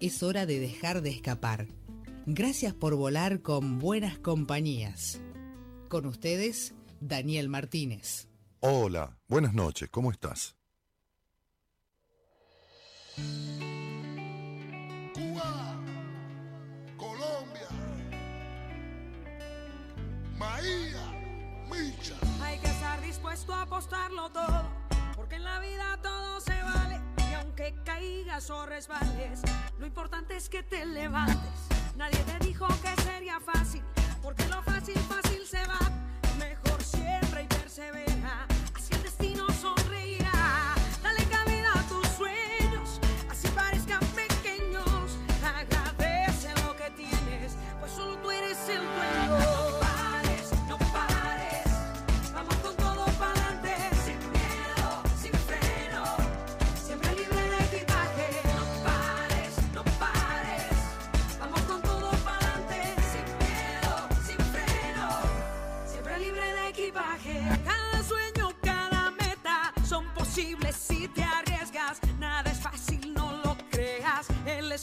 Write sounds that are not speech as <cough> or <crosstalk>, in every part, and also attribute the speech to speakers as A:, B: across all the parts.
A: Es hora de dejar de escapar. Gracias por volar con buenas compañías. Con ustedes, Daniel Martínez.
B: Hola, buenas noches, ¿cómo estás?
C: Cuba, Colombia, Maía, Micha.
D: Hay que estar dispuesto a apostarlo todo, porque en la vida todo se vale. Aunque caigas o resbales, lo importante es que te levantes. Nadie te dijo que sería fácil, porque lo fácil, fácil se va. Mejor siempre y persevera, así el destino sonreirá.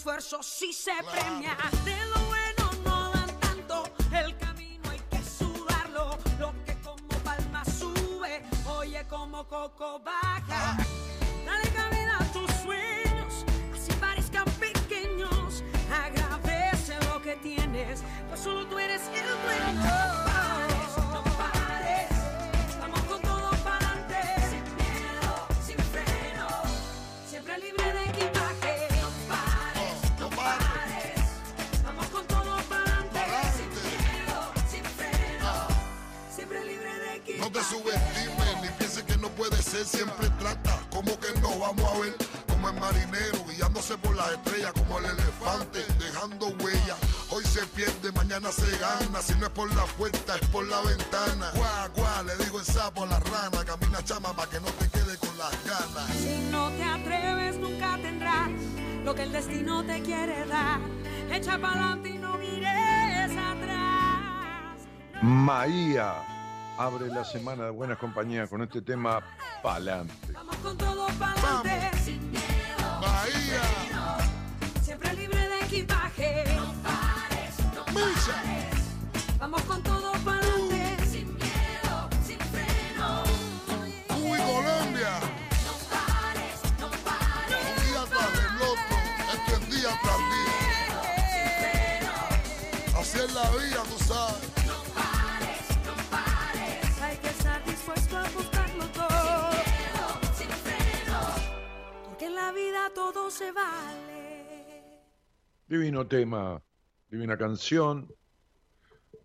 D: Esfuerzo sí se premia. De lo bueno no dan tanto. El camino hay que sudarlo. Lo que como palma sube, oye como coco baja. Dale cabida a tus sueños, así parezcan pequeños. Agradece lo que tienes, pues solo tú eres el dueño.
C: Subestimes ni pienses que no puede ser. Siempre trata como que no vamos a ver. Como el marinero guiándose por las estrellas, como el elefante dejando huella. Hoy se pierde, mañana se gana. Si no es por la puerta, es por la ventana. Guau, guau, le digo el sapo a la rana. Camina chama para que no te quede con las ganas.
D: Si no te atreves, nunca tendrás lo que el destino te quiere dar. Echa pa'lante y no mires atrás.
B: Maía abre la semana de buenas compañías con este tema Palante.
D: Vamos con todo pa'lante, todo se vale.
B: Divino tema, divina canción,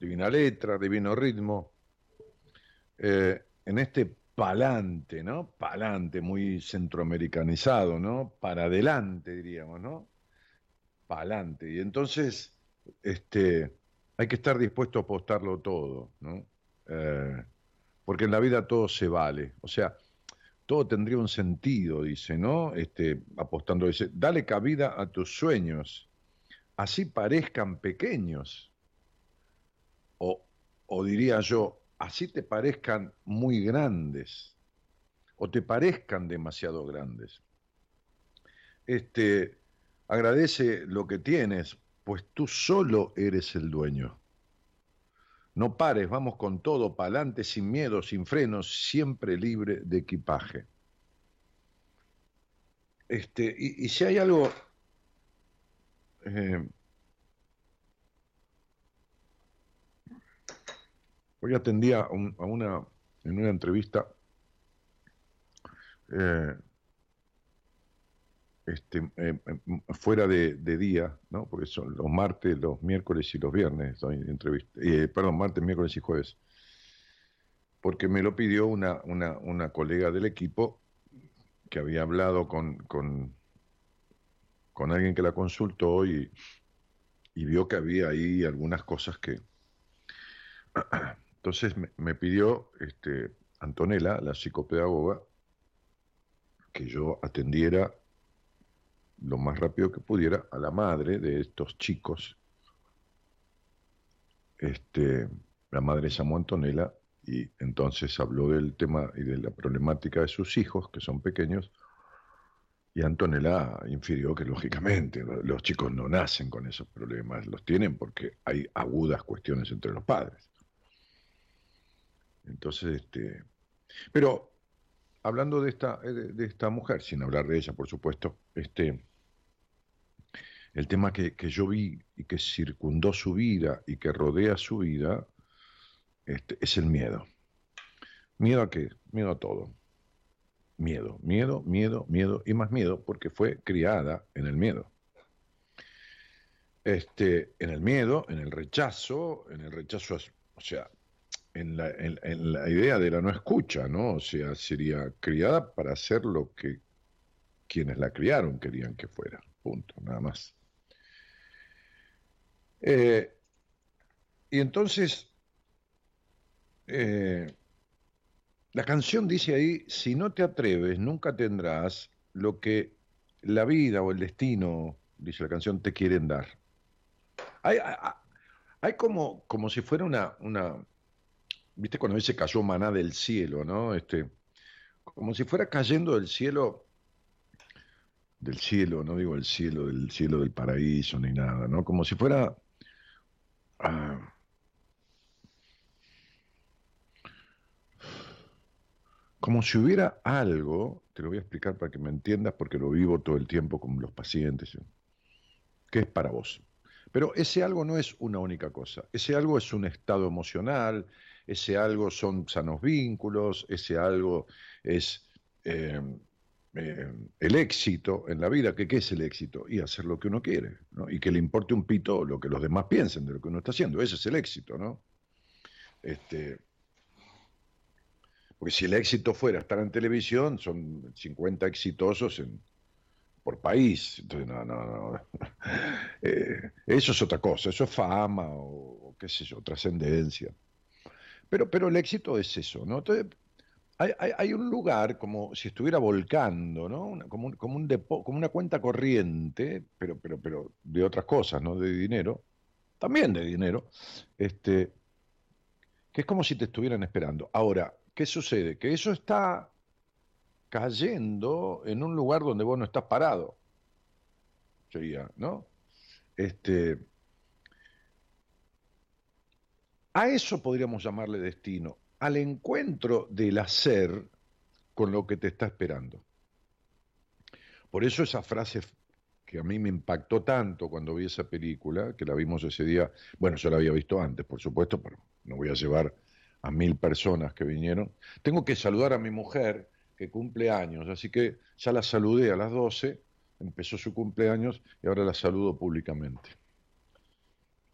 B: divina letra, divino ritmo. Eh, en este palante, ¿no? Palante, muy centroamericanizado, ¿no? Para adelante, diríamos, ¿no? Palante. Y entonces, este, hay que estar dispuesto a apostarlo todo, ¿no? Eh, porque en la vida todo se vale. O sea, todo tendría un sentido, dice, ¿no? Este, apostando, dice, dale cabida a tus sueños, así parezcan pequeños. O, diría yo, así te parezcan muy grandes, o te parezcan demasiado grandes. Este, agradece lo que tienes, pues tú solo eres el dueño. No pares, vamos con todo, pa'lante, sin miedo, sin frenos, siempre libre de equipaje. Este, y, si hay algo. eh, hoy atendía a una, en una entrevista. eh, este, eh, eh, fuera de, de día, ¿no? Porque son los martes, los miércoles y los viernes, doy entrevista, eh, perdón, martes, miércoles y jueves. Porque me lo pidió una, una, una colega del equipo que había hablado con, con, con alguien que la consultó y, y vio que había ahí algunas cosas que... <clears throat> Entonces me, pidió este, Antonella, la psicopedagoga, que yo atendiera lo más rápido que pudiera a la madre de estos chicos. Este, la madre llamó Antonella y entonces habló del tema y de la problemática de sus hijos, que son pequeños, y Antonella infirió que lógicamente los chicos no nacen con esos problemas, los tienen porque hay agudas cuestiones entre los padres. Entonces, este, pero hablando de esta, de, esta mujer, sin hablar de ella, por supuesto, este, el tema que, yo vi y que circundó su vida y que rodea su vida este, es el miedo. ¿Miedo a qué? Miedo a todo miedo, miedo, miedo, miedo y más miedo porque fue criada en el miedo. Este, en el miedo, en el rechazo, en el rechazo, o sea, en la, en la idea de la no escucha, ¿no? O sea, sería criada para hacer lo que quienes la criaron querían que fuera, punto, nada más. Eh, y entonces, eh, la canción dice ahí, si no te atreves, nunca tendrás lo que la vida o el destino, dice la canción, te quieren dar. Hay, hay, como, como si fuera una, una, viste cuando dice cayó maná del cielo, ¿no? Este, como si fuera cayendo del cielo, del cielo, no digo el cielo, del cielo del paraíso ni nada, ¿no? Como si fuera... Ah, como si hubiera algo, te lo voy a explicar para que me entiendas porque lo vivo todo el tiempo con los pacientes, que es para vos. Pero ese algo no es una única cosa, ese algo es un estado emocional, ese algo son sanos vínculos, ese algo es eh, eh, el éxito en la vida. ¿Qué, ¿Qué es el éxito? Y hacer lo que uno quiere, ¿no? y que le importe un pito lo que los demás piensen de lo que uno está haciendo, ese es el éxito, ¿no? Este, porque si el éxito fuera estar en televisión, son 50 exitosos por país. Entonces, no, no, no. <laughs> Eh, eso es otra cosa, eso es fama o, qué sé yo, trascendencia. Pero, pero el éxito es eso, ¿no? Entonces, hay, un lugar como si estuviera volcando, ¿no? como, un, como, como una cuenta corriente, pero, pero, pero de otras cosas, ¿no? De dinero, también de dinero, este, que es como si te estuvieran esperando. Ahora, ¿qué sucede? Que eso está cayendo en un lugar donde vos no estás parado. Sería, ¿no? Este, a eso podríamos llamarle destino, al encuentro del hacer con lo que te está esperando. Por eso esa frase que a mí me impactó tanto cuando vi esa película, que la vimos ese día, bueno, yo la había visto antes, por supuesto, pero no voy a llevar a mil personas que vinieron. Tengo que saludar a mi mujer, que cumple años, así que ya la saludé a las 12, empezó su cumpleaños y ahora la saludo públicamente.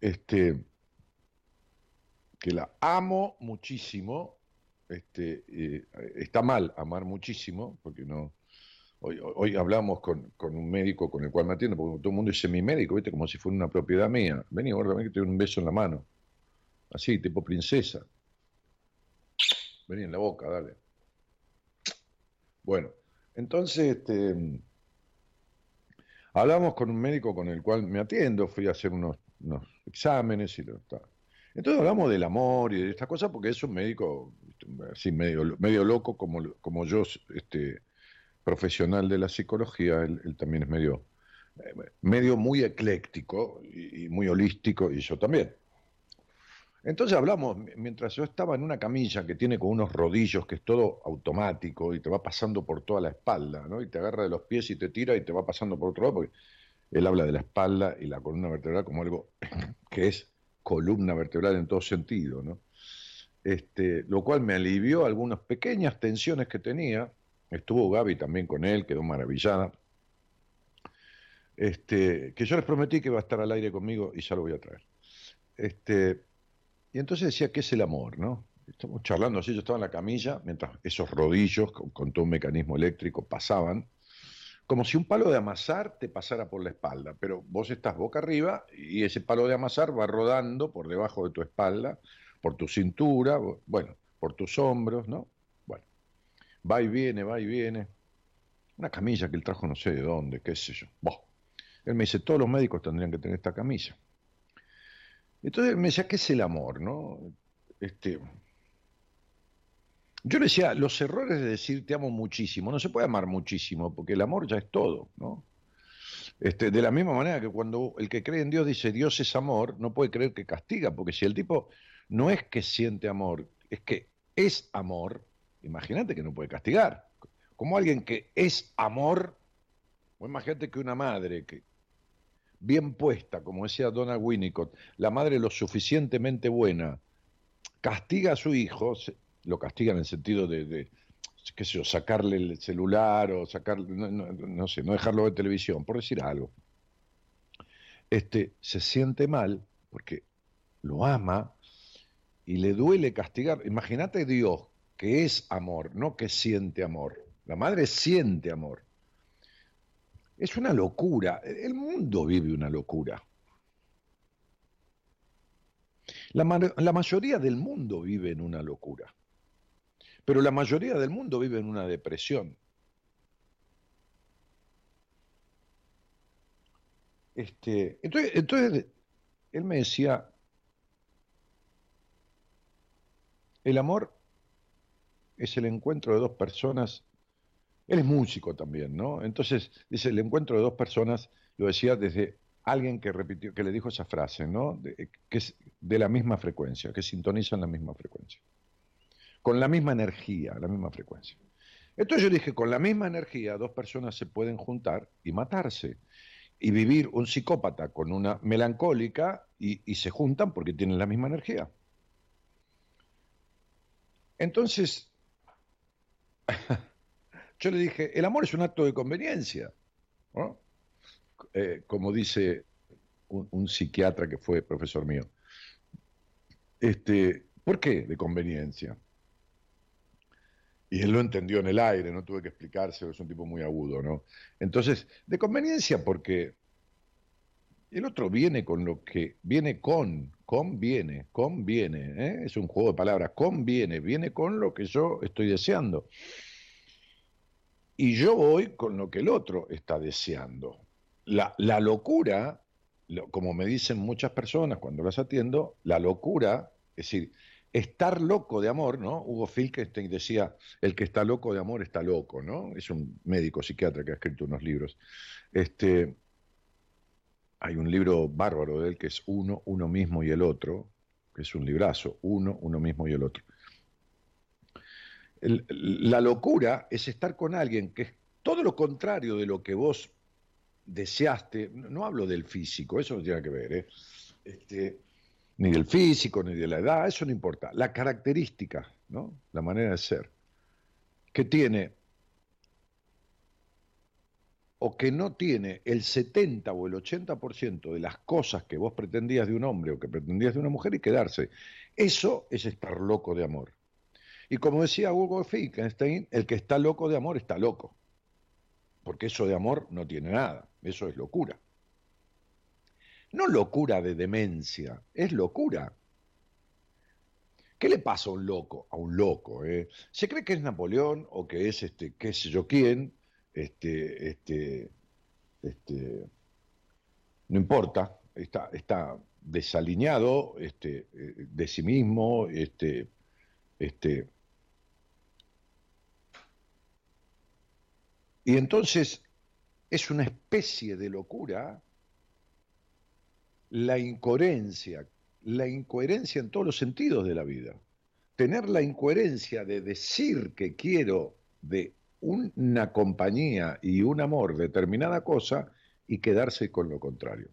B: Este, que la amo muchísimo, este, eh, está mal amar muchísimo, porque no... Hoy, hoy hablamos con, un médico con el cual me atiendo, porque todo el mundo dice mi médico, ¿viste? como si fuera una propiedad mía. Vení, gorda, ven que te doy un beso en la mano. Así, tipo princesa. Vení en la boca, dale. Bueno, entonces este, hablamos con un médico con el cual me atiendo, fui a hacer unos, exámenes y lo está. Entonces hablamos del amor y de estas cosas porque es un médico así medio, medio loco como, como yo, este, profesional de la psicología, él, también es medio, medio muy ecléctico y muy holístico y yo también. Entonces hablamos, mientras yo estaba en una camilla que tiene con unos rodillos, que es todo automático y te va pasando por toda la espalda, ¿no? Y te agarra de los pies y te tira y te va pasando por otro lado, porque él habla de la espalda y la columna vertebral como algo <laughs> que es columna vertebral en todo sentido, ¿no? Este, lo cual me alivió algunas pequeñas tensiones que tenía. Estuvo Gaby también con él, quedó maravillada. Este, que yo les prometí que iba a estar al aire conmigo y ya lo voy a traer. Este, y entonces decía, ¿qué es el amor? ¿no? Estamos charlando así, yo estaba en la camilla, mientras esos rodillos con, todo un mecanismo eléctrico pasaban, como si un palo de amasar te pasara por la espalda, pero vos estás boca arriba y ese palo de amasar va rodando por debajo de tu espalda, por tu cintura, bueno, por tus hombros, ¿no? Bueno, va y viene, va y viene. Una camilla que él trajo no sé de dónde, qué sé yo. Él me dice, todos los médicos tendrían que tener esta camilla. Entonces me decía, ¿qué es el amor? ¿no? Este, yo le decía, los errores de decir te amo muchísimo, no se puede amar muchísimo, porque el amor ya es todo, ¿no? Este, de la misma manera que cuando el que cree en Dios dice Dios es amor, no puede creer que castiga, porque si el tipo no es que siente amor, es que es amor, imagínate que no puede castigar. Como alguien que es amor, o imagínate que una madre que bien puesta, como decía Donald Winnicott, la madre lo suficientemente buena, castiga a su hijo, lo castiga en el sentido de, qué sé yo, sacarle el celular o sacarle, no, sé, no dejarlo ver televisión, por decir algo. Este se siente mal porque lo ama y le duele castigar. Imagínate Dios que es amor, no que siente amor. La madre siente amor. Es una locura. El mundo vive una locura. La, la, mayoría del mundo vive en una locura. Pero la mayoría del mundo vive en una depresión. Este, entonces, entonces, él me decía, el amor es el encuentro de dos personas él es músico también, ¿no? Entonces, dice, el encuentro de dos personas, lo decía desde alguien que repitió, que le dijo esa frase, ¿no? que es de la misma frecuencia, que sintonizan la misma frecuencia. Con la misma energía, la misma frecuencia. Entonces yo dije, con la misma energía, dos personas se pueden juntar y matarse. Y vivir un psicópata con una melancólica y, se juntan porque tienen la misma energía. Entonces, <laughs> Yo le dije, el amor es un acto de conveniencia, eh, como dice un, psiquiatra que fue profesor mío. Este, ¿Por qué de conveniencia? Y él lo entendió en el aire, no tuve que explicárselo, es un tipo muy agudo, ¿no? Entonces, de conveniencia porque el otro viene con lo que, viene con, conviene, conviene, ¿eh? es un juego de palabras, conviene, viene con lo que yo estoy deseando y yo voy con lo que el otro está deseando. La, locura, como me dicen muchas personas cuando las atiendo, la locura, es decir, estar loco de amor, ¿no? Hugo Filkenstein decía, el que está loco de amor está loco, ¿no? Es un médico psiquiatra que ha escrito unos libros. Este, hay un libro bárbaro de él que es Uno, Uno mismo y el otro, que es un librazo, Uno, Uno mismo y el otro la locura es estar con alguien que es todo lo contrario de lo que vos deseaste. No, hablo del físico, eso no tiene que ver, ¿eh? este, ni del físico, ni de la edad, eso no importa. La característica, ¿no? la manera de ser, que tiene o que no tiene el 70 o el 80% de las cosas que vos pretendías de un hombre o que pretendías de una mujer y quedarse. Eso es estar loco de amor. Y como decía Hugo Finkenstein, el que está loco de amor está loco. Porque eso de amor no tiene nada, eso es locura. No locura de demencia, es locura. ¿Qué le pasa a un loco? A un loco, ¿eh? Se cree que es Napoleón o que es este, qué sé yo quién, este, este, este, no importa, está, está desalineado este, eh, de sí mismo, este, este, Y entonces es una especie de locura la incoherencia, la incoherencia en todos los sentidos de la vida. Tener la incoherencia de decir que quiero de una compañía y un amor determinada cosa y quedarse con lo contrario.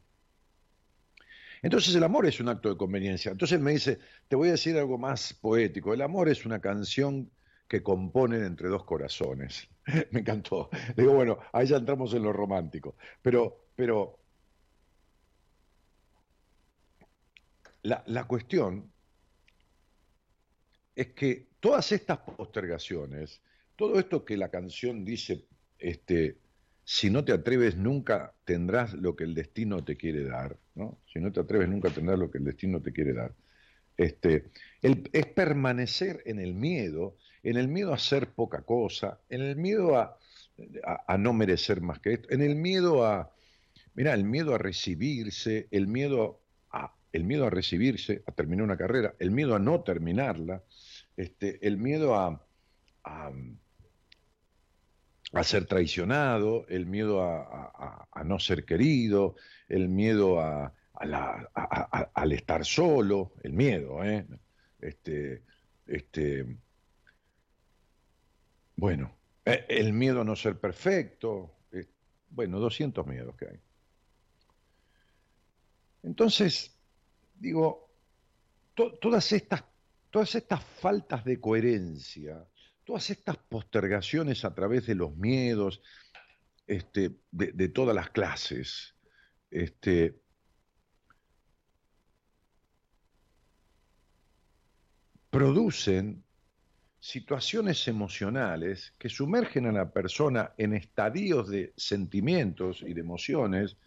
B: Entonces el amor es un acto de conveniencia. Entonces me dice, te voy a decir algo más poético, el amor es una canción que componen entre dos corazones. <laughs> Me encantó. Digo, bueno, ahí ya entramos en lo romántico. Pero, pero la, la cuestión es que todas estas postergaciones, todo esto que la canción dice, este, si no te atreves nunca tendrás lo que el destino te quiere dar, ¿no? Si no te atreves nunca tendrás lo que el destino te quiere dar. Este, es permanecer en el miedo, en el miedo a hacer poca cosa, en el miedo a, a, no merecer más que esto, en el miedo a, mira, el miedo a recibirse, el miedo a, el miedo a recibirse, a terminar una carrera, el miedo a no terminarla, este, el miedo a, a, ser traicionado, el miedo a, no ser querido, el miedo a, al estar solo, el miedo, ¿eh? Este, este, bueno, e, el miedo a no ser perfecto, bueno, 200 miedos que hay. Entonces, digo, todas, estas, todas estas faltas de coherencia, todas estas postergaciones a través de los miedos este, de, todas las clases, este, producen situaciones emocionales que sumergen a la persona en estadios de sentimientos y de emociones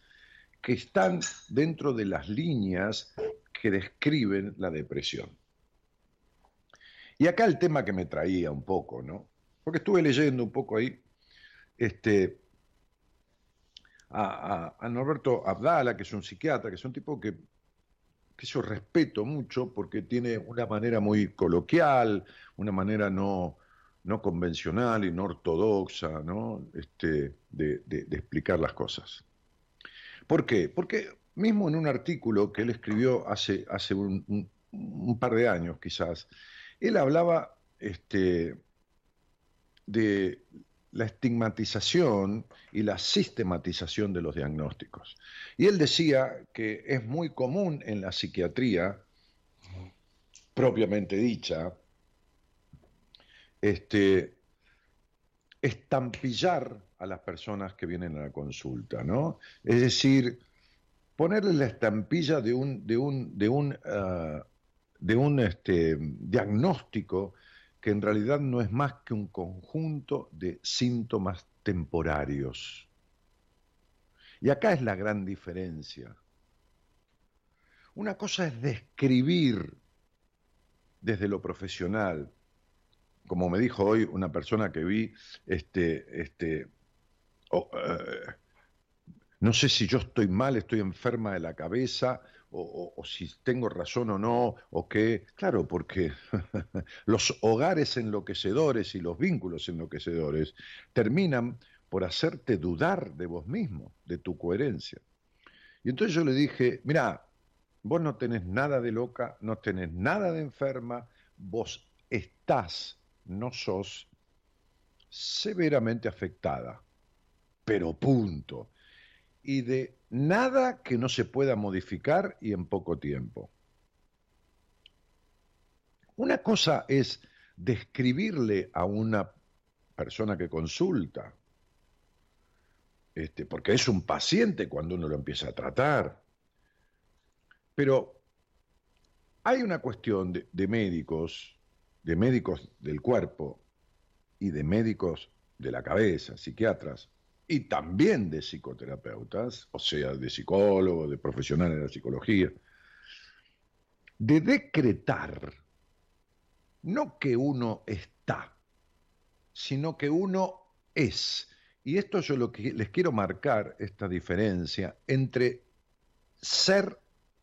B: que están dentro de las líneas que describen la depresión. Y acá el tema que me traía un poco, ¿no? Porque estuve leyendo un poco ahí este, a, a Norberto Abdala, que es un psiquiatra, que es un tipo que que yo respeto mucho porque tiene una manera muy coloquial, una manera no, no convencional y no ortodoxa ¿no? Este, de, explicar las cosas. ¿Por qué? Porque mismo en un artículo que él escribió hace, hace un, par de años quizás, él hablaba este, de la estigmatización y la sistematización de los diagnósticos. Y él decía que es muy común en la psiquiatría, propiamente dicha, este, estampillar a las personas que vienen a la consulta, ¿no? Es decir, ponerle la estampilla de un, de un, de un, ah, de un este, diagnóstico que en realidad no es más que un conjunto de síntomas temporarios. Y acá es la gran diferencia. Una cosa es describir desde lo profesional, como me dijo hoy una persona que vi, este, este, oh, eh, no sé si yo estoy mal, estoy enferma de la cabeza, o, si tengo razón o no, o qué. Claro, porque <laughs> los hogares enloquecedores y los vínculos enloquecedores terminan por hacerte dudar de vos mismo, de tu coherencia. Y entonces yo le dije, mira, vos no tenés nada de loca, no tenés nada de enferma, vos estás, no sos severamente afectada, pero punto. Y de nada que no se pueda modificar y en poco tiempo. Una cosa es describirle a una persona que consulta, este, porque es un paciente cuando uno lo empieza a tratar. Pero hay una cuestión de, de médicos, de médicos del cuerpo y de médicos de la cabeza, psiquiatras, y también de psicoterapeutas, o sea, de psicólogos, de profesionales de la psicología, de decretar no que uno está, sino que uno es. Y esto yo lo que les quiero marcar, esta diferencia entre ser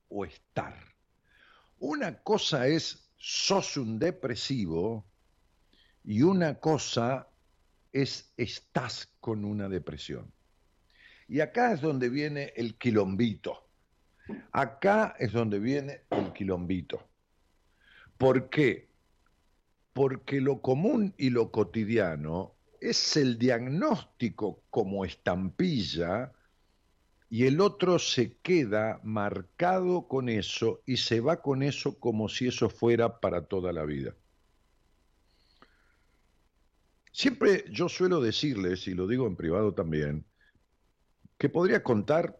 B: o estar. Una cosa es sos un depresivo y una cosa es estás con una depresión. Y acá es donde viene el quilombito. Acá es donde viene el quilombito. ¿Por qué? Porque lo común y lo cotidiano es el diagnóstico como estampilla y el otro se queda marcado con eso y se va con eso como si eso fuera para toda la vida. Siempre yo suelo decirles, y lo digo en privado también, que podría contar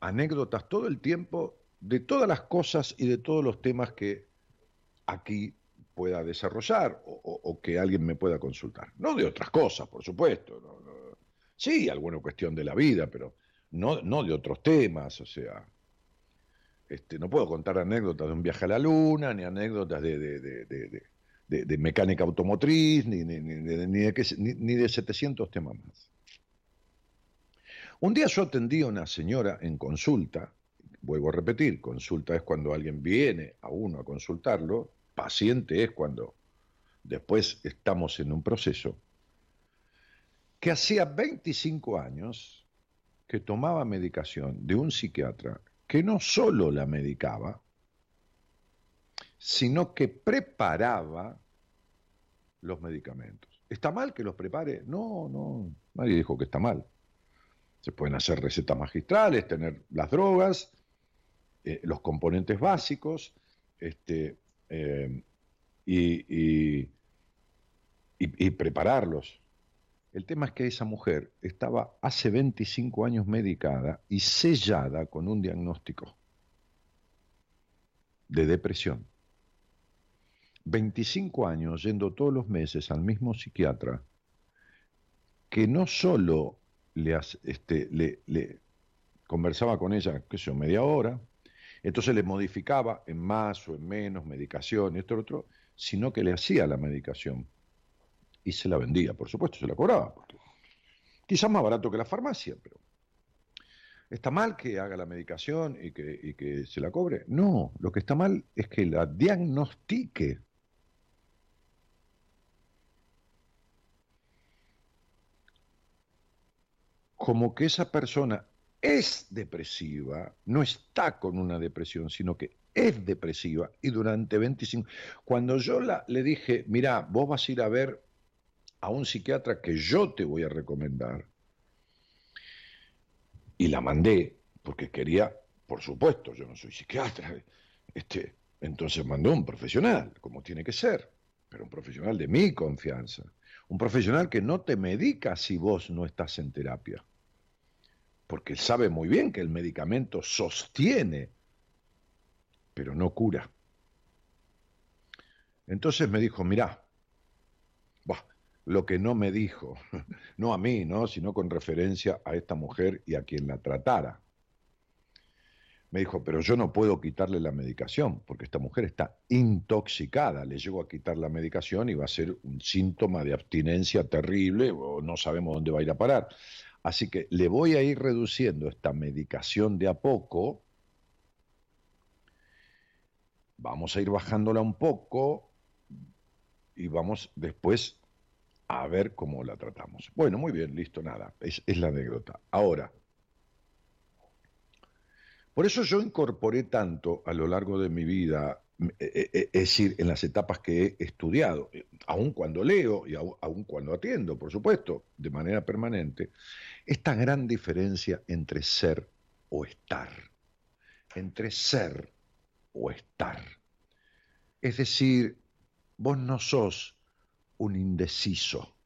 B: anécdotas todo el tiempo de todas las cosas y de todos los temas que aquí pueda desarrollar o, que alguien me pueda consultar. No de otras cosas, por supuesto, Sí, alguna cuestión de la vida, pero no, no de otros temas, o sea, este, no puedo contar anécdotas de un viaje a la luna, ni anécdotas de, de, mecánica automotriz, ni, ni, ni, ni, de 700 temas más. Un día yo atendí a una señora en consulta, vuelvo a repetir, consulta es cuando alguien viene a uno a consultarlo, paciente es cuando después estamos en un proceso, que hacía 25 años que tomaba medicación de un psiquiatra que no solo la medicaba, sino que preparaba los medicamentos. ¿Está mal que los prepare? No, no, nadie dijo que está mal. Se pueden hacer recetas magistrales, tener las drogas, eh, los componentes básicos, este, eh, y, y, prepararlos. El tema es que esa mujer estaba hace 25 años medicada y sellada con un diagnóstico de depresión. 25 años yendo todos los meses al mismo psiquiatra que no solo le, este, le, le conversaba con ella, qué sé media hora, entonces le modificaba en más o en menos medicación, esto y otro, sino que le hacía la medicación y se la vendía, por supuesto, se la cobraba, quizás más barato que la farmacia, pero ¿está mal que haga la medicación y que se la cobre? No, lo que está mal es que la diagnostique. Como que esa persona es depresiva, no está con una depresión, sino que es depresiva y durante 25... Cuando yo la, le dije, mira, vos vas a ir a ver a un psiquiatra que yo te voy a recomendar, y la mandé, porque quería, por supuesto, yo no soy psiquiatra, este, entonces mandó un profesional, como tiene que ser, pero un profesional de mi confianza, un profesional que no te medica si vos no estás en terapia porque sabe muy bien que el medicamento sostiene, pero no cura. Entonces me dijo, mirá, lo que no me dijo, <laughs> no a mí, ¿no? sino con referencia a esta mujer y a quien la tratara. Me dijo, pero yo no puedo quitarle la medicación, porque esta mujer está intoxicada. Le llego a quitar la medicación y va a ser un síntoma de abstinencia terrible, o no sabemos dónde va a ir a parar. Así que le voy a ir reduciendo esta medicación de a poco. Vamos a ir bajándola un poco y vamos después a ver cómo la tratamos. Bueno, muy bien, listo, nada. Es, la anécdota. Ahora, por eso yo incorporé tanto a lo largo de mi vida es decir, en las etapas que he estudiado, aun cuando leo y aun cuando atiendo, por supuesto, de manera permanente, esta gran diferencia entre ser o estar, entre ser o estar. Es decir, vos no sos un indeciso,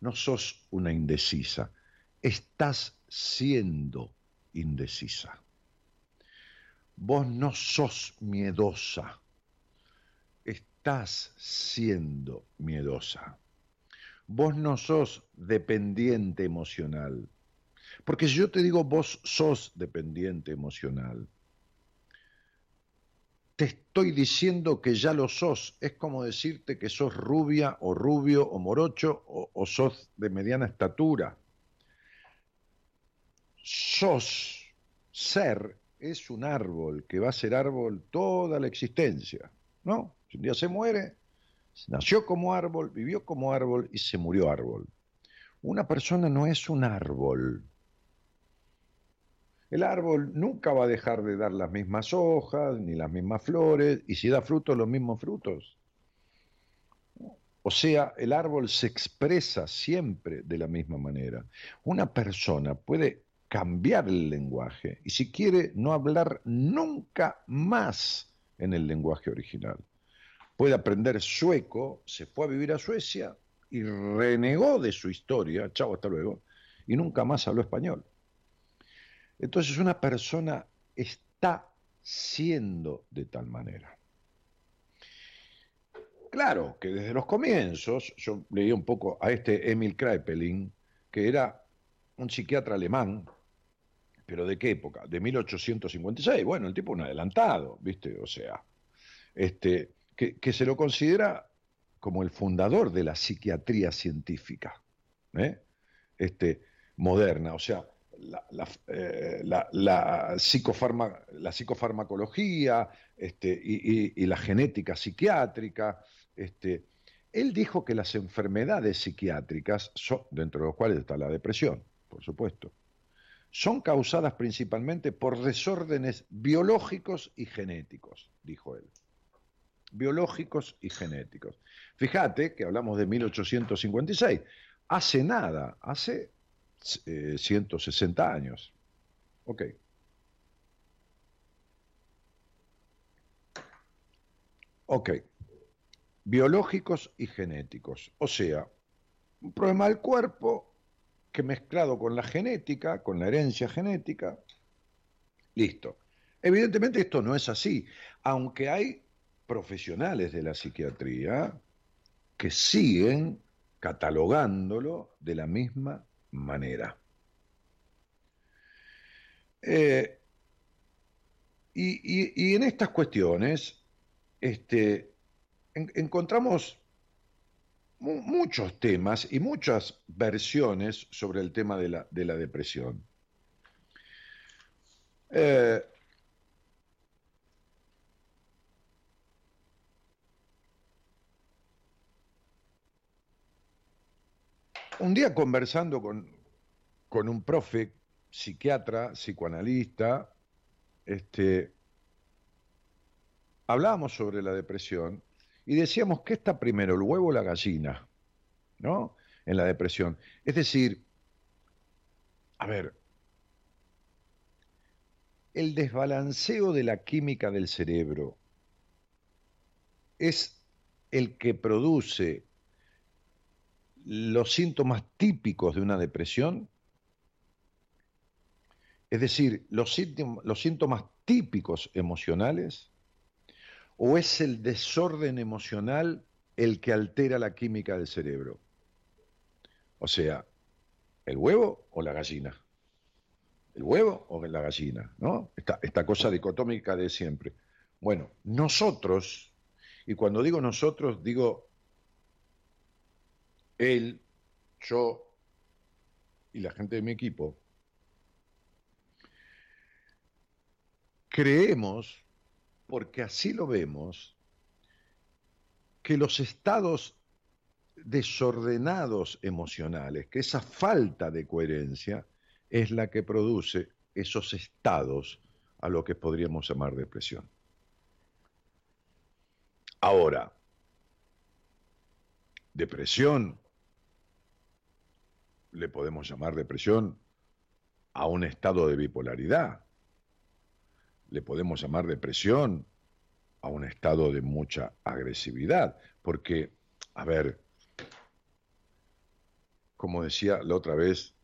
B: no sos una indecisa, estás siendo indecisa. Vos no sos miedosa, estás siendo miedosa. Vos no sos dependiente emocional. Porque si yo te digo vos sos dependiente emocional, te estoy diciendo que ya lo sos. Es como decirte que sos rubia o rubio o morocho o, o sos de mediana estatura. Sos, ser, es un árbol que va a ser árbol toda la existencia, ¿no? Si un día se muere, nació como árbol, vivió como árbol y se murió árbol. Una persona no es un árbol. El árbol nunca va a dejar de dar las mismas hojas, ni las mismas flores, y si da frutos, los mismos frutos. O sea, el árbol se expresa siempre de la misma manera. Una persona puede cambiar el lenguaje y si quiere no hablar nunca más en el lenguaje original puede aprender sueco, se fue a vivir a Suecia y renegó de su historia, chao, hasta luego, y nunca más habló español. Entonces una persona está siendo de tal manera. Claro que desde los comienzos, yo leí un poco a este Emil Kraepelin, que era un psiquiatra alemán, pero ¿de qué época? De 1856. Bueno, el tipo un adelantado, ¿viste? O sea, este, que, se lo considera como el fundador de la psiquiatría científica, ¿eh? este, moderna. O sea, la, eh, la, psicofarmacología este, y, la genética psiquiátrica. Este, él dijo que las enfermedades psiquiátricas, son, dentro de las cuales está la depresión, por supuesto, son causadas principalmente por desórdenes biológicos y genéticos, dijo él. Biológicos y genéticos. Fíjate que hablamos de 1856. Hace nada, hace 160 eh, años. Ok. Ok. Biológicos y genéticos. O sea, un problema del cuerpo que mezclado con la genética, con la herencia genética, listo. Evidentemente esto no es así, aunque hay profesionales de la psiquiatría que siguen catalogándolo de la misma manera. Eh, y, en estas cuestiones este, encontramos muchos temas y muchas versiones sobre el tema de la, de la depresión. Eh, un día conversando con, con un profe, psiquiatra, psicoanalista, este, hablábamos sobre la depresión y decíamos que está primero, el huevo o la gallina, ¿no? En la depresión. Es decir, a ver, el desbalanceo de la química del cerebro es el que produce los síntomas típicos de una depresión? Es decir, los síntomas, los síntomas típicos emocionales? ¿O es el desorden emocional el que altera la química del cerebro? O sea, ¿el huevo o la gallina? ¿El huevo o la gallina? ¿No? Esta, esta cosa dicotómica de siempre. Bueno, nosotros, y cuando digo nosotros, digo él, yo y la gente de mi equipo, creemos, porque así lo vemos, que los estados desordenados emocionales, que esa falta de coherencia es la que produce esos estados a lo que podríamos llamar depresión. Ahora, depresión le podemos llamar depresión a un estado de bipolaridad. Le podemos llamar depresión a un estado de mucha agresividad. Porque, a ver, como decía la otra vez,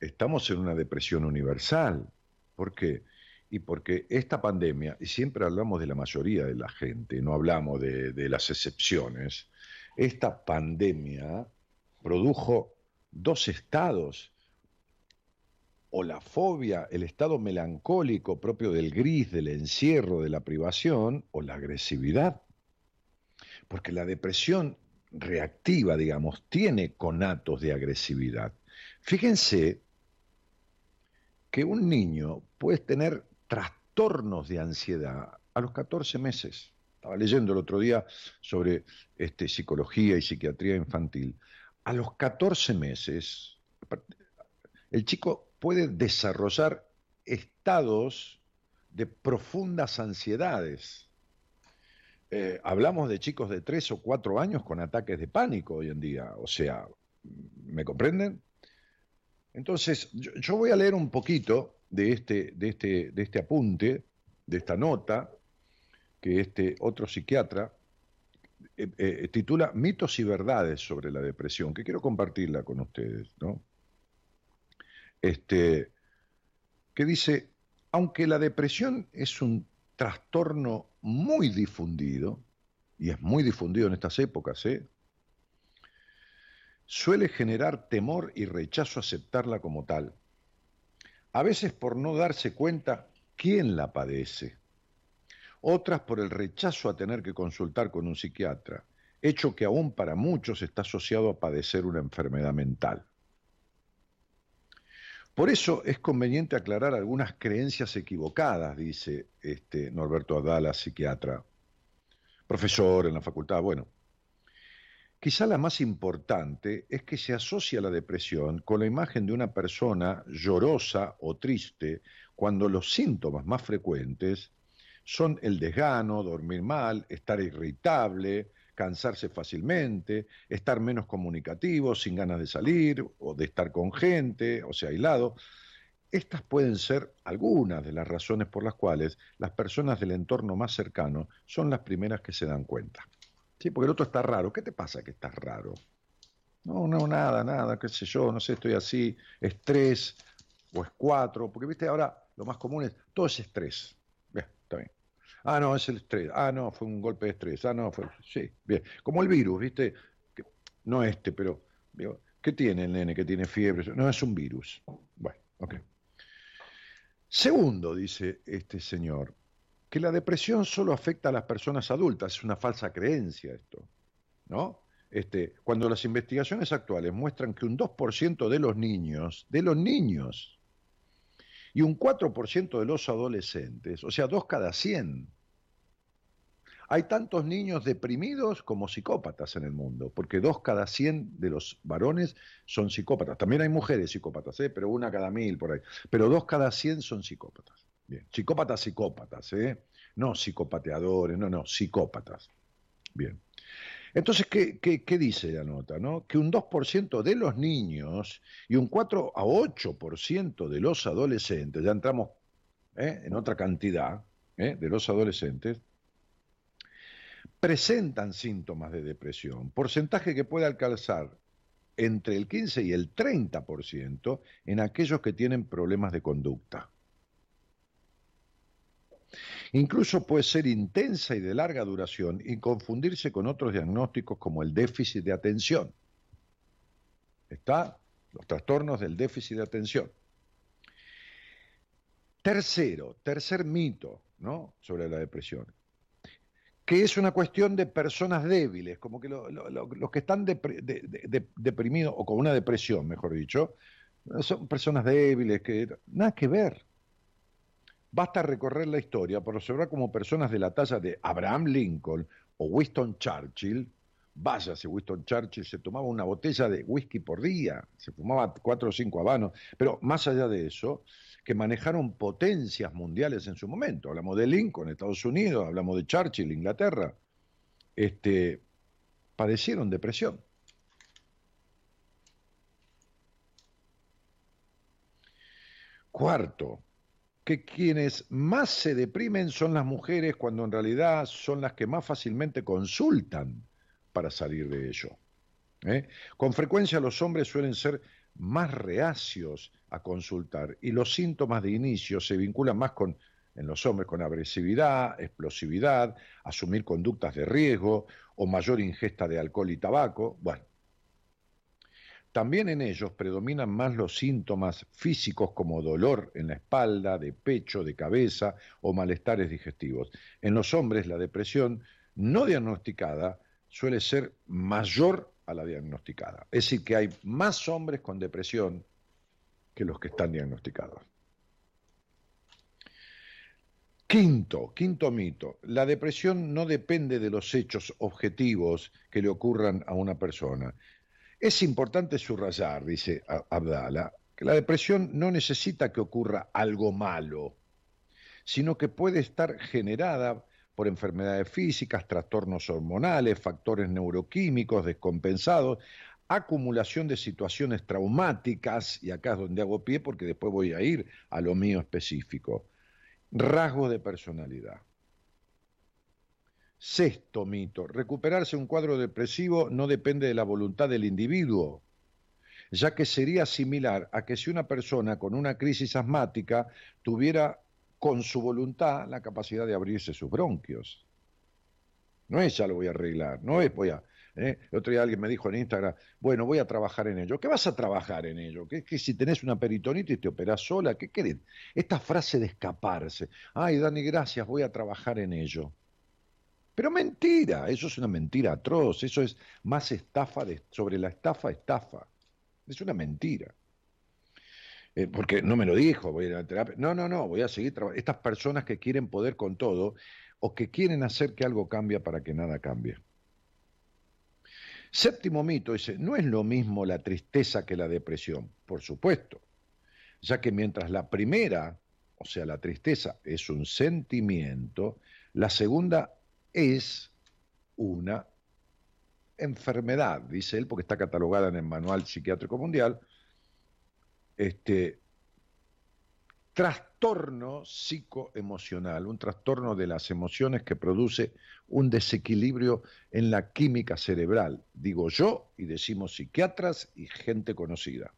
B: estamos en una depresión universal. ¿Por qué? Y porque esta pandemia, y siempre hablamos de la mayoría de la gente, no hablamos de, de las excepciones, esta pandemia produjo dos estados, o la fobia, el estado melancólico propio del gris, del encierro, de la privación, o la agresividad. Porque la depresión reactiva, digamos, tiene conatos de agresividad. Fíjense que un niño puede tener trastornos de ansiedad a los 14 meses. Estaba leyendo el otro día sobre este, psicología y psiquiatría infantil a los 14 meses, el chico puede desarrollar estados de profundas ansiedades. Eh, hablamos de chicos de 3 o 4 años con ataques de pánico hoy en día, o sea, ¿me comprenden? Entonces, yo, voy a leer un poquito de este, de, este, de este apunte, de esta nota, que este otro psiquiatra eh, eh, titula Mitos y verdades sobre la depresión, que quiero compartirla con ustedes, ¿no? Este, que dice, aunque la depresión es un trastorno muy difundido, y es muy difundido en estas épocas, ¿eh? suele generar temor y rechazo a aceptarla como tal, a veces por no darse cuenta quién la padece, otras por el rechazo a tener que consultar con un psiquiatra, hecho que aún para muchos está asociado a padecer una enfermedad mental. Por eso es conveniente aclarar algunas creencias equivocadas, dice este Norberto Adala, psiquiatra, profesor en la facultad. Bueno, quizá la más importante es que se asocia la depresión con la imagen de una persona llorosa o triste cuando los síntomas más frecuentes son el desgano, dormir mal, estar irritable, cansarse fácilmente, estar menos comunicativo, sin ganas de salir o de estar con gente, o sea, aislado. Estas pueden ser algunas de las razones por las cuales las personas del entorno más cercano son las primeras que se dan cuenta. Sí, porque el otro está raro. ¿Qué te pasa que estás raro? No, no, nada, nada, qué sé yo, no sé, estoy así, estrés, o es cuatro, porque viste, ahora lo más común es, todo es estrés. Ah, no, es el estrés. Ah, no, fue un golpe de estrés. Ah, no, fue. Sí, bien. Como el virus, ¿viste? no este, pero. ¿Qué tiene el nene que tiene fiebre? No, es un virus. Bueno, ok. Segundo, dice este señor, que la depresión solo afecta a las personas adultas. Es una falsa creencia esto. ¿No? Este, cuando las investigaciones actuales muestran que un 2% de los niños, de los niños, y un 4% de los adolescentes, o sea, dos cada 100. Hay tantos niños deprimidos como psicópatas en el mundo, porque dos cada 100 de los varones son psicópatas. También hay mujeres psicópatas, ¿eh? pero una cada mil por ahí. Pero dos cada 100 son psicópatas. Bien, psicópatas, psicópatas, ¿eh? no psicopateadores, no, no, psicópatas. Bien. Entonces, ¿qué, qué, dice la nota? No? Que un 2% de los niños y un 4 a 8% de los adolescentes, ya entramos ¿eh? en otra cantidad ¿eh? de los adolescentes, presentan síntomas de depresión, porcentaje que puede alcanzar entre el 15 y el 30% en aquellos que tienen problemas de conducta. Incluso puede ser intensa y de larga duración y confundirse con otros diagnósticos como el déficit de atención. Está los trastornos del déficit de atención. Tercero, tercer mito ¿no? sobre la depresión, que es una cuestión de personas débiles, como que los que están deprimidos o con una depresión, mejor dicho, son personas débiles, que nada que ver. Basta recorrer la historia para observar como personas de la talla de Abraham Lincoln o Winston Churchill, vaya si Winston Churchill se tomaba una botella de whisky por día, se fumaba cuatro o cinco habanos, pero más allá de eso, que manejaron potencias mundiales en su momento. Hablamos de Lincoln, Estados Unidos, hablamos de Churchill, Inglaterra, este, padecieron depresión. Cuarto, que quienes más se deprimen son las mujeres cuando en realidad son las que más fácilmente consultan para salir de ello. ¿eh? Con frecuencia los hombres suelen ser más reacios a consultar y los síntomas de inicio se vinculan más con en los hombres con agresividad, explosividad, asumir conductas de riesgo o mayor ingesta de alcohol y tabaco. Bueno, también en ellos predominan más los síntomas físicos como dolor en la espalda, de pecho, de cabeza o malestares digestivos. En los hombres la depresión no diagnosticada suele ser mayor a la diagnosticada. Es decir, que hay más hombres con depresión que los que están diagnosticados. Quinto, quinto mito, la depresión no depende de los hechos objetivos que le ocurran a una persona, es importante subrayar, dice Abdala, que la depresión no necesita que ocurra algo malo, sino que puede estar generada por enfermedades físicas, trastornos hormonales, factores neuroquímicos descompensados, acumulación de situaciones traumáticas, y acá es donde hago pie porque después voy a ir a lo mío específico, rasgos de personalidad. Sexto mito, recuperarse un cuadro depresivo no depende de la voluntad del individuo, ya que sería similar a que si una persona con una crisis asmática tuviera con su voluntad la capacidad de abrirse sus bronquios. No es ya lo voy a arreglar, no es voy a, ¿eh? El otro día alguien me dijo en Instagram, bueno, voy a trabajar en ello. ¿Qué vas a trabajar en ello? ¿Qué, que si tenés una peritonitis te operás sola? ¿Qué querés? Esta frase de escaparse. Ay, Dani, gracias, voy a trabajar en ello. Pero mentira, eso es una mentira atroz, eso es más estafa de, sobre la estafa, estafa. Es una mentira. Eh, porque no me lo dijo, voy a ir a la terapia. No, no, no, voy a seguir trabajando. Estas personas que quieren poder con todo o que quieren hacer que algo cambie para que nada cambie. Séptimo mito dice, no es lo mismo la tristeza que la depresión, por supuesto, ya que mientras la primera, o sea, la tristeza, es un sentimiento, la segunda es una enfermedad, dice él, porque está catalogada en el Manual Psiquiátrico Mundial, este, trastorno psicoemocional, un trastorno de las emociones que produce un desequilibrio en la química cerebral, digo yo y decimos psiquiatras y gente conocida.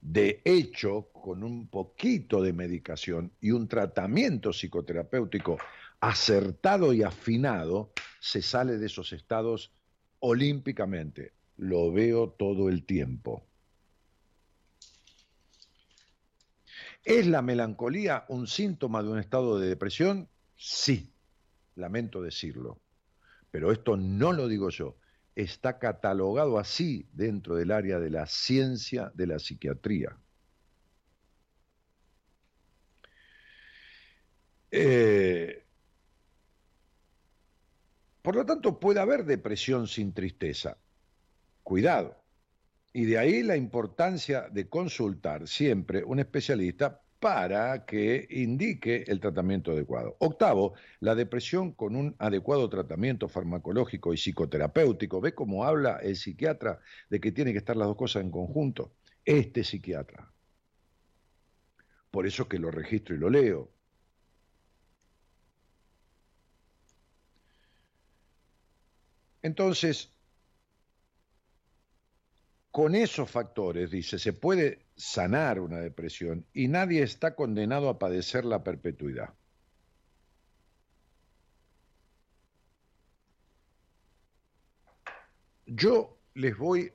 B: De hecho, con un poquito de medicación y un tratamiento psicoterapéutico acertado y afinado, se sale de esos estados olímpicamente. Lo veo todo el tiempo. ¿Es la melancolía un síntoma de un estado de depresión? Sí, lamento decirlo. Pero esto no lo digo yo. Está catalogado así dentro del área de la ciencia de la psiquiatría. Eh, por lo tanto, puede haber depresión sin tristeza. Cuidado. Y de ahí la importancia de consultar siempre un especialista para que indique el tratamiento adecuado. Octavo, la depresión con un adecuado tratamiento farmacológico y psicoterapéutico. ¿Ve cómo habla el psiquiatra de que tiene que estar las dos cosas en conjunto? Este psiquiatra. Por eso que lo registro y lo leo. Entonces, con esos factores, dice, se puede sanar una depresión y nadie está condenado a padecer la perpetuidad. Yo les voy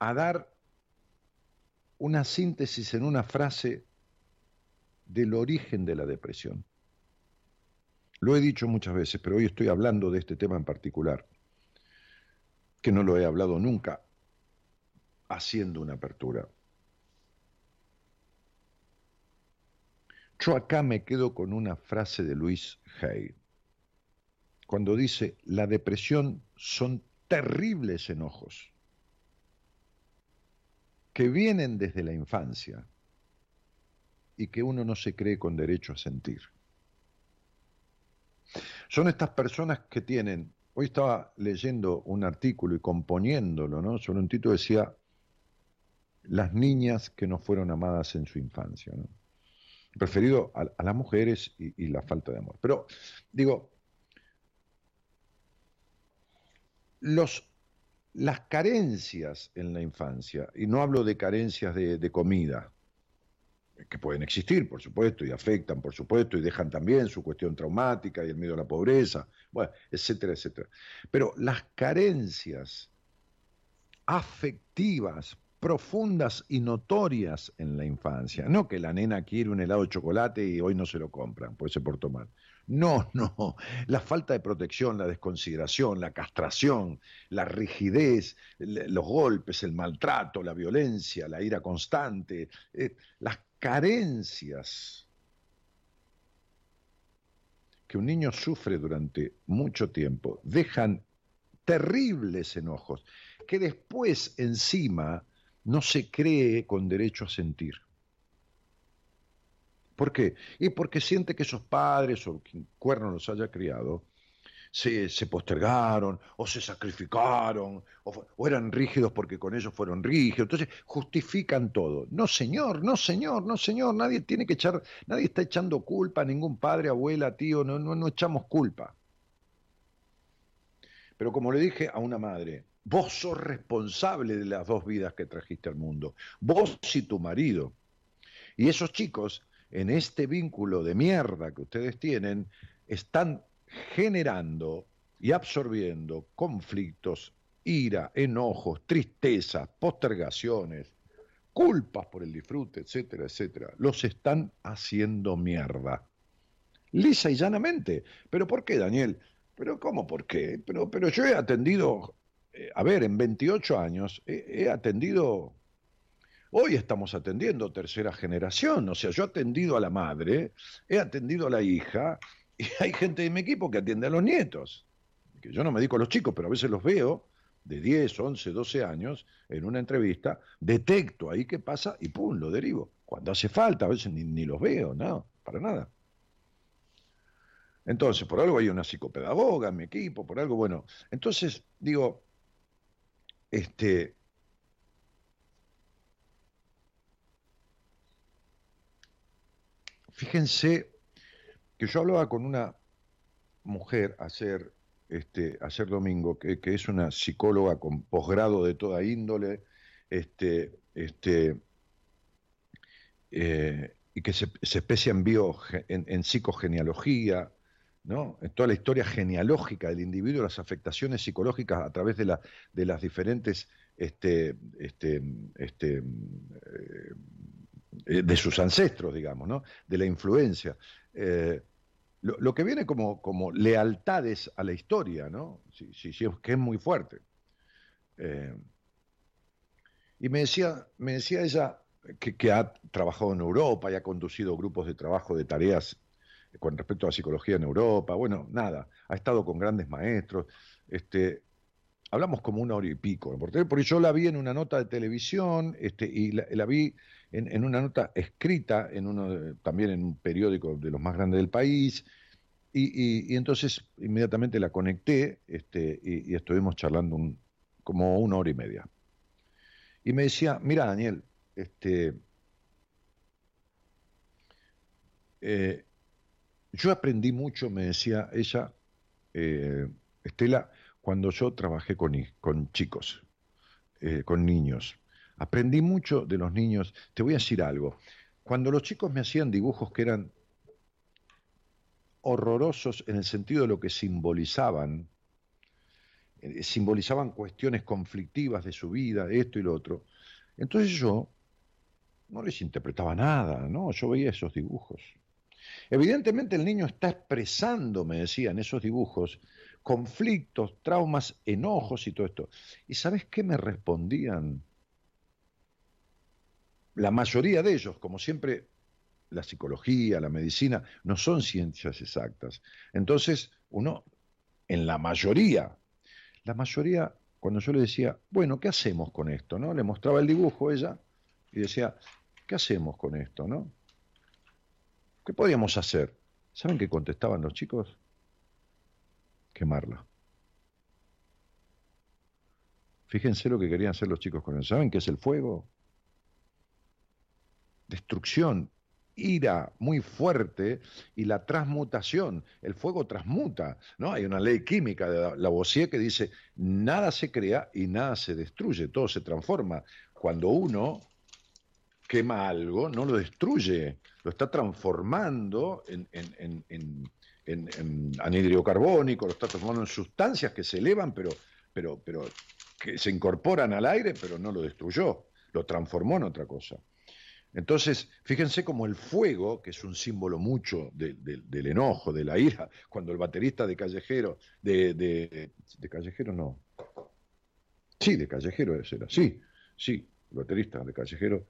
B: a dar una síntesis en una frase del origen de la depresión. Lo he dicho muchas veces, pero hoy estoy hablando de este tema en particular, que no lo he hablado nunca haciendo una apertura. Yo acá me quedo con una frase de Luis Hay, cuando dice, la depresión son terribles enojos que vienen desde la infancia y que uno no se cree con derecho a sentir. Son estas personas que tienen, hoy estaba leyendo un artículo y componiéndolo, ¿no? Sobre un título decía, las niñas que no fueron amadas en su infancia, referido a, las mujeres y, y, la falta de amor. Pero digo, los, las carencias en la infancia, y no hablo de carencias de, de comida, que pueden existir, por supuesto, y afectan, por supuesto, y dejan también su cuestión traumática y el miedo a la pobreza, bueno, etcétera, etcétera. Pero las carencias afectivas profundas y notorias en la infancia. No que la nena quiere un helado de chocolate y hoy no se lo compran, puede ser por tomar. No, <laughs> no. La falta de protección, la desconsideración, la castración, la rigidez, los golpes, el maltrato, la violencia, la ira constante, eh, las carencias que un niño sufre durante mucho tiempo dejan terribles enojos que después encima no se cree con derecho a sentir. ¿Por qué? Y porque siente que esos padres o quien cuerno los haya criado se, postergaron o se sacrificaron o, eran rígidos porque con ellos fueron rígidos. Entonces justifican todo. No, señor, no, señor, no, señor. Nadie tiene que echar, nadie está echando culpa, ningún padre, abuela, tío, no, no, no echamos culpa. Pero como le dije a una madre, Vos sos responsable de las dos vidas que trajiste al mundo, vos y tu marido. Y esos chicos, en este vínculo de mierda que ustedes tienen, están generando y absorbiendo conflictos, ira, enojos, tristezas, postergaciones, culpas por el disfrute, etcétera, etcétera, los están haciendo mierda. Lisa y llanamente. ¿Pero por qué, Daniel? ¿Pero cómo por qué? Pero, pero yo he atendido, eh, a ver, en 28 años, he atendido Hoy estamos atendiendo tercera generación, o sea, yo he atendido a la madre, he atendido a la hija, y <laughs> hay gente de mi equipo que atiende a los nietos. Que yo no me dedico a los chicos, pero a veces los veo de 10, 11, 12 años en una entrevista, detecto ahí qué pasa y pum, lo derivo. Cuando hace falta, a veces ni, ni los veo, no, para nada. Entonces, por algo hay una psicopedagoga en mi equipo, por algo, bueno. Entonces, digo, este, Fíjense que yo hablaba con una mujer ayer, este, ayer domingo, que, es una psicóloga con posgrado de toda índole, este, este, eh, y que se, se especia en, bio, en, psicogenealogía, ¿no? en toda la historia genealógica del individuo, las afectaciones psicológicas a través de, de las diferentes este, este, este, eh, eh, de sus ancestros, digamos, ¿no? de la influencia. Eh, lo, que viene como, como lealtades a la historia, ¿no? Sí, sí, que es muy fuerte. Y me decía, me decía ella que, ha trabajado en Europa y ha conducido grupos de trabajo de tareas con respecto a la psicología en Europa. Bueno, nada, ha estado con grandes maestros. Este, hablamos como una hora y pico, porque yo la vi en una nota de televisión este, y la, vi en, una nota escrita en uno también en un periódico de los más grandes del país, y, entonces inmediatamente la conecté este, y, estuvimos charlando como una hora y media. Y me decía, mira Daniel, este, eh, yo aprendí mucho, me decía ella, eh, Estela, cuando yo trabajé con, con chicos, eh, con niños. Aprendí mucho de los niños. Te voy a decir algo. Cuando los chicos me hacían dibujos que eran horrorosos en el sentido de lo que simbolizaban, eh, simbolizaban cuestiones conflictivas de su vida, esto y lo otro, entonces yo no les interpretaba nada, ¿no? Yo veía esos dibujos. Evidentemente el niño está expresando, me decían, esos dibujos, conflictos, traumas, enojos y todo esto. ¿Y sabes qué me respondían? La mayoría de ellos, como siempre, la psicología, la medicina, no son ciencias exactas. Entonces, uno, en la mayoría, la mayoría, cuando yo le decía, bueno, ¿qué hacemos con esto? ¿no? Le mostraba el dibujo ella y decía, ¿qué hacemos con esto? ¿no? ¿Qué podíamos hacer? ¿Saben qué contestaban los chicos? quemarla. Fíjense lo que querían hacer los chicos con él. ¿Saben qué es el fuego? Destrucción, ira muy fuerte y la transmutación. El fuego transmuta, ¿no? Hay una ley química de Lavoisier que dice, nada se crea y nada se destruye, todo se transforma. Cuando uno quema algo, no lo destruye, lo está transformando en, en, anhídrido carbónico, lo está transformando en sustancias que se elevan, pero, pero, pero que se incorporan al aire, pero no lo destruyó, lo transformó en otra cosa. Entonces, fíjense como el fuego, que es un símbolo mucho del enojo, de la ira, cuando el baterista de Callejero, de, de, Callejero no, sí, de Callejero era, sí, sí, el baterista de Callejero,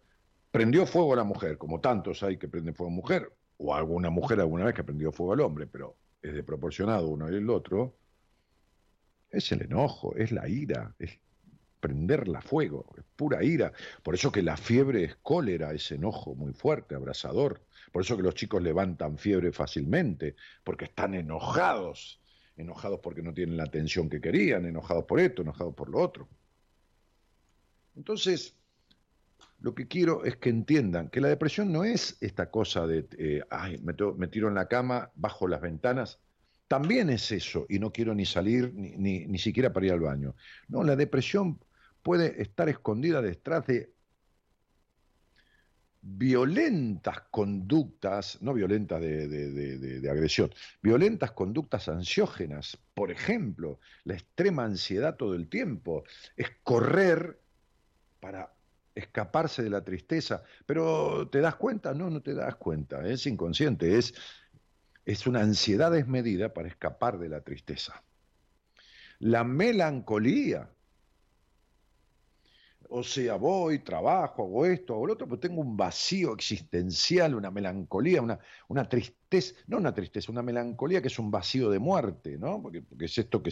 B: prendió fuego a la mujer, como tantos hay que prenden fuego a mujer, o alguna mujer alguna vez que prendió fuego al hombre, pero es desproporcionado uno y el otro, es el enojo, es la ira, es prenderla fuego, es pura ira. Por eso que la fiebre es cólera, es enojo muy fuerte, abrasador. Por eso que los chicos levantan fiebre fácilmente, porque están enojados, enojados porque no tienen la atención que querían, enojados por esto, enojados por lo otro. Entonces, lo que quiero es que entiendan que la depresión no es esta cosa de, eh, ay, me, tiro en la cama, bajo las ventanas. También es eso, y no quiero ni salir ni, ni, ni siquiera para ir al baño. No, la depresión puede estar escondida detrás de violentas conductas, no violentas de, agresión, violentas conductas ansiógenas. Por ejemplo, la extrema ansiedad todo el tiempo, es correr para escaparse de la tristeza. Pero ¿te das cuenta? No, no te das cuenta, es inconsciente, es, es una ansiedad desmedida para escapar de la tristeza. La melancolía o sea, voy, trabajo, hago esto, hago lo otro, pero tengo un vacío existencial, una melancolía, una, una tristeza, no una tristeza, una melancolía que es un vacío de muerte, ¿no? Porque, es esto que...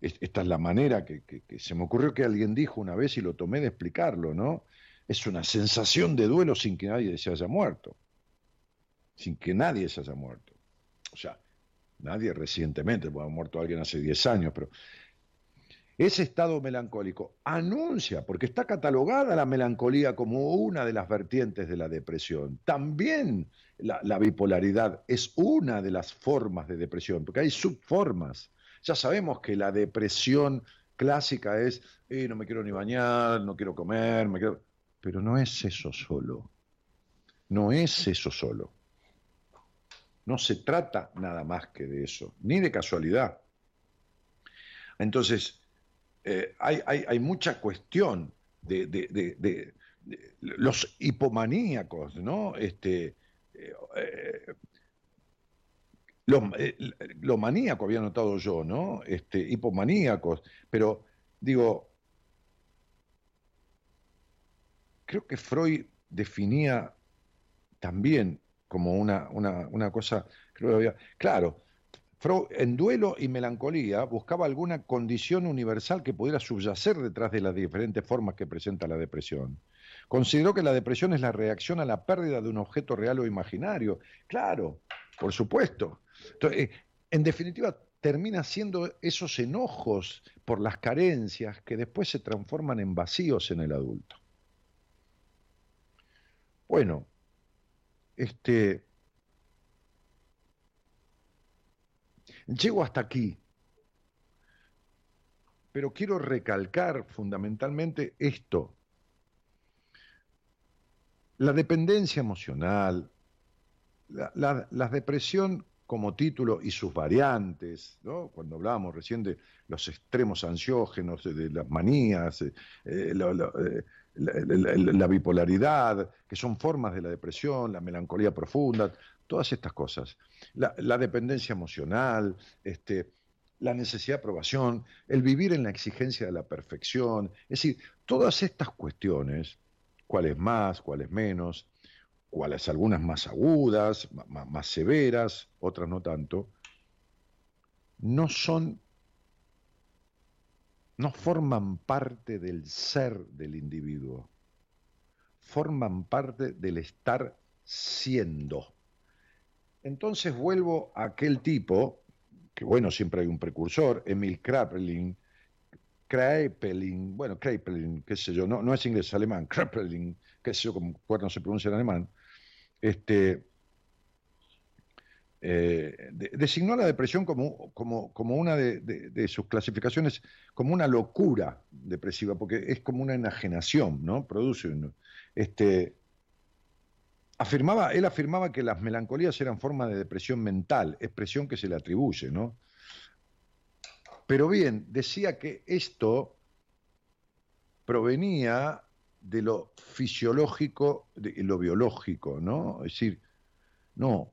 B: esta es la manera que, se me ocurrió que alguien dijo una vez y lo tomé de explicarlo, ¿no? Es una sensación de duelo sin que nadie se haya muerto. Sin que nadie se haya muerto. O sea, nadie recientemente, porque ha muerto alguien hace 10 años, pero ese estado melancólico anuncia, porque está catalogada la melancolía como una de las vertientes de la depresión. También la, bipolaridad es una de las formas de depresión, porque hay subformas. Ya sabemos que la depresión clásica es, eh, no me quiero ni bañar, no quiero comer, me quiero... pero no es eso solo. No es eso solo. No se trata nada más que de eso, ni de casualidad. Entonces, eh, hay, mucha cuestión de, los hipomaníacos, ¿no? Este, eh, eh, lo, maníaco había notado yo, ¿no? Este, hipomaníacos, pero digo, creo que Freud definía también como una, una, una cosa, creo que había, claro, en duelo y melancolía buscaba alguna condición universal que pudiera subyacer detrás de las diferentes formas que presenta la depresión. Consideró que la depresión es la reacción a la pérdida de un objeto real o imaginario. Claro, por supuesto. Eh, en definitiva, termina siendo esos enojos por las carencias que después se transforman en vacíos en el adulto. Bueno, este, Llego hasta aquí, pero quiero recalcar fundamentalmente esto. La dependencia emocional, la, depresión como título y sus variantes, cuando hablábamos recién de los extremos ansiógenos, de, las manías, eh, eh, eh, la, bipolaridad, que son formas de la depresión, la melancolía profunda, todas estas cosas. La, dependencia emocional, este, la necesidad de aprobación, el vivir en la exigencia de la perfección, es decir, todas estas cuestiones, cuáles más, cuáles menos, cuáles algunas más agudas, más severas, otras no tanto, no son, no forman parte del ser del individuo, forman parte del estar siendo. Entonces vuelvo a aquel tipo, que bueno, siempre hay un precursor, Emil Kraepelin, Kraepelin, bueno, Kraepelin, qué sé yo, no, no es inglés, es alemán, Kraepelin, qué sé yo, como no se pronuncia en alemán, este, eh, designó a la depresión como, como, como una de, sus clasificaciones, como una locura depresiva, porque es como una enajenación, ¿no? Produce este, afirmaba, él afirmaba que las melancolías eran forma de depresión mental, expresión que se le atribuye, ¿no? Pero bien, decía que esto provenía de lo fisiológico y lo biológico, ¿no? Es decir, no,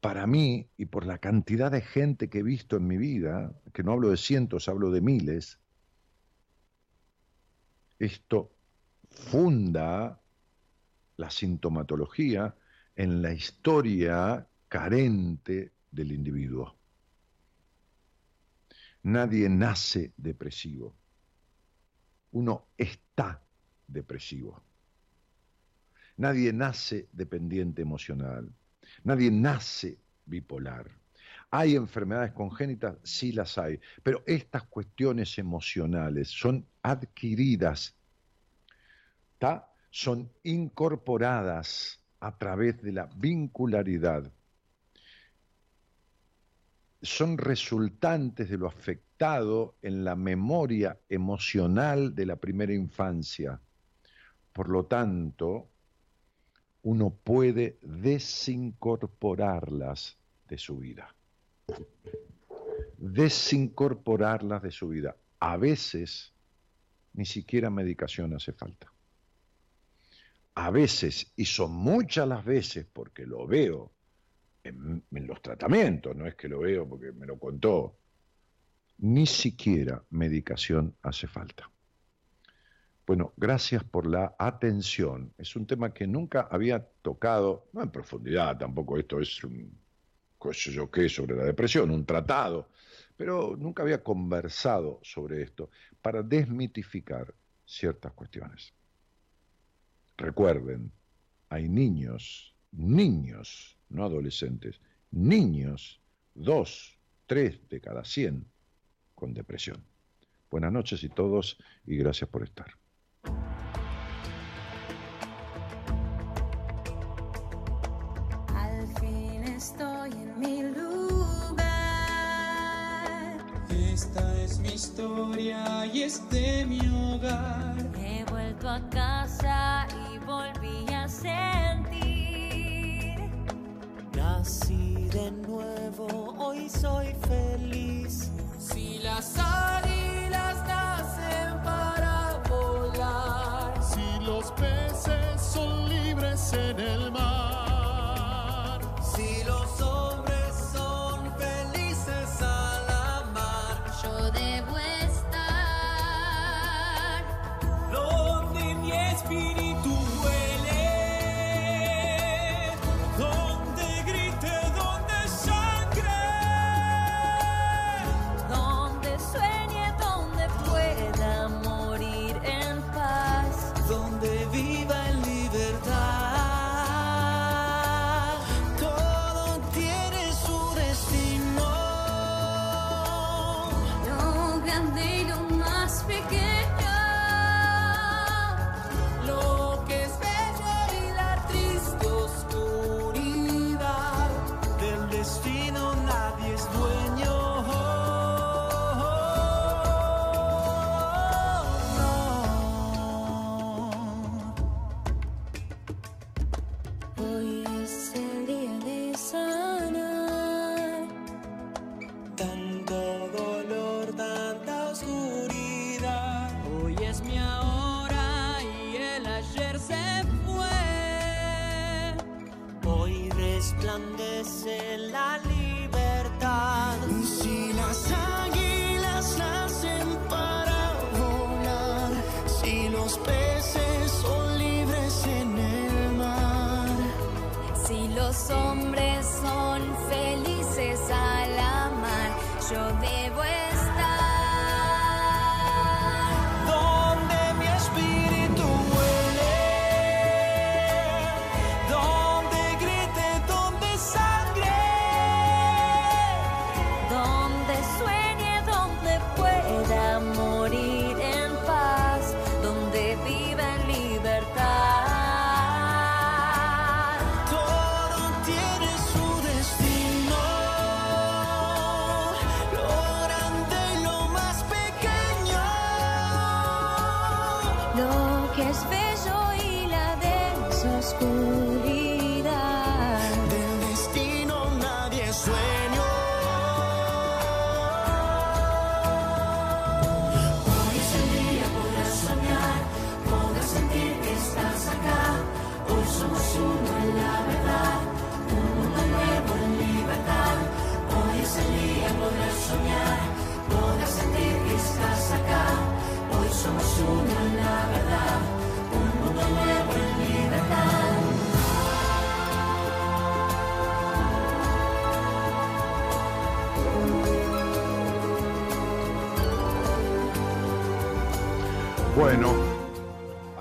B: para mí y por la cantidad de gente que he visto en mi vida, que no hablo de cientos, hablo de miles, esto funda la sintomatología en la historia carente del individuo. Nadie nace depresivo. Uno está depresivo. Nadie nace dependiente emocional. Nadie nace bipolar. ¿Hay enfermedades congénitas? Sí las hay, pero estas cuestiones emocionales son adquiridas. ¿Está? son incorporadas a través de la vincularidad, son resultantes de lo afectado en la memoria emocional de la primera infancia, por lo tanto, uno puede desincorporarlas de su vida. Desincorporarlas de su vida. A veces ni siquiera medicación hace falta. A veces, y son muchas las veces porque lo veo en, los tratamientos, no es que lo veo porque me lo contó, ni siquiera medicación hace falta. Bueno, gracias por la atención. Es un tema que nunca había tocado, no en profundidad, tampoco esto es un, cosa yo qué, sobre la depresión, un tratado, pero nunca había conversado sobre esto para desmitificar ciertas cuestiones. Recuerden, hay niños, niños, no adolescentes, niños, dos, tres de cada cien con depresión. Buenas noches y todos y gracias por estar.
E: Historia y es de mi hogar.
F: He vuelto a casa y volví a sentir.
G: Nací de nuevo, hoy soy feliz.
E: Si las águilas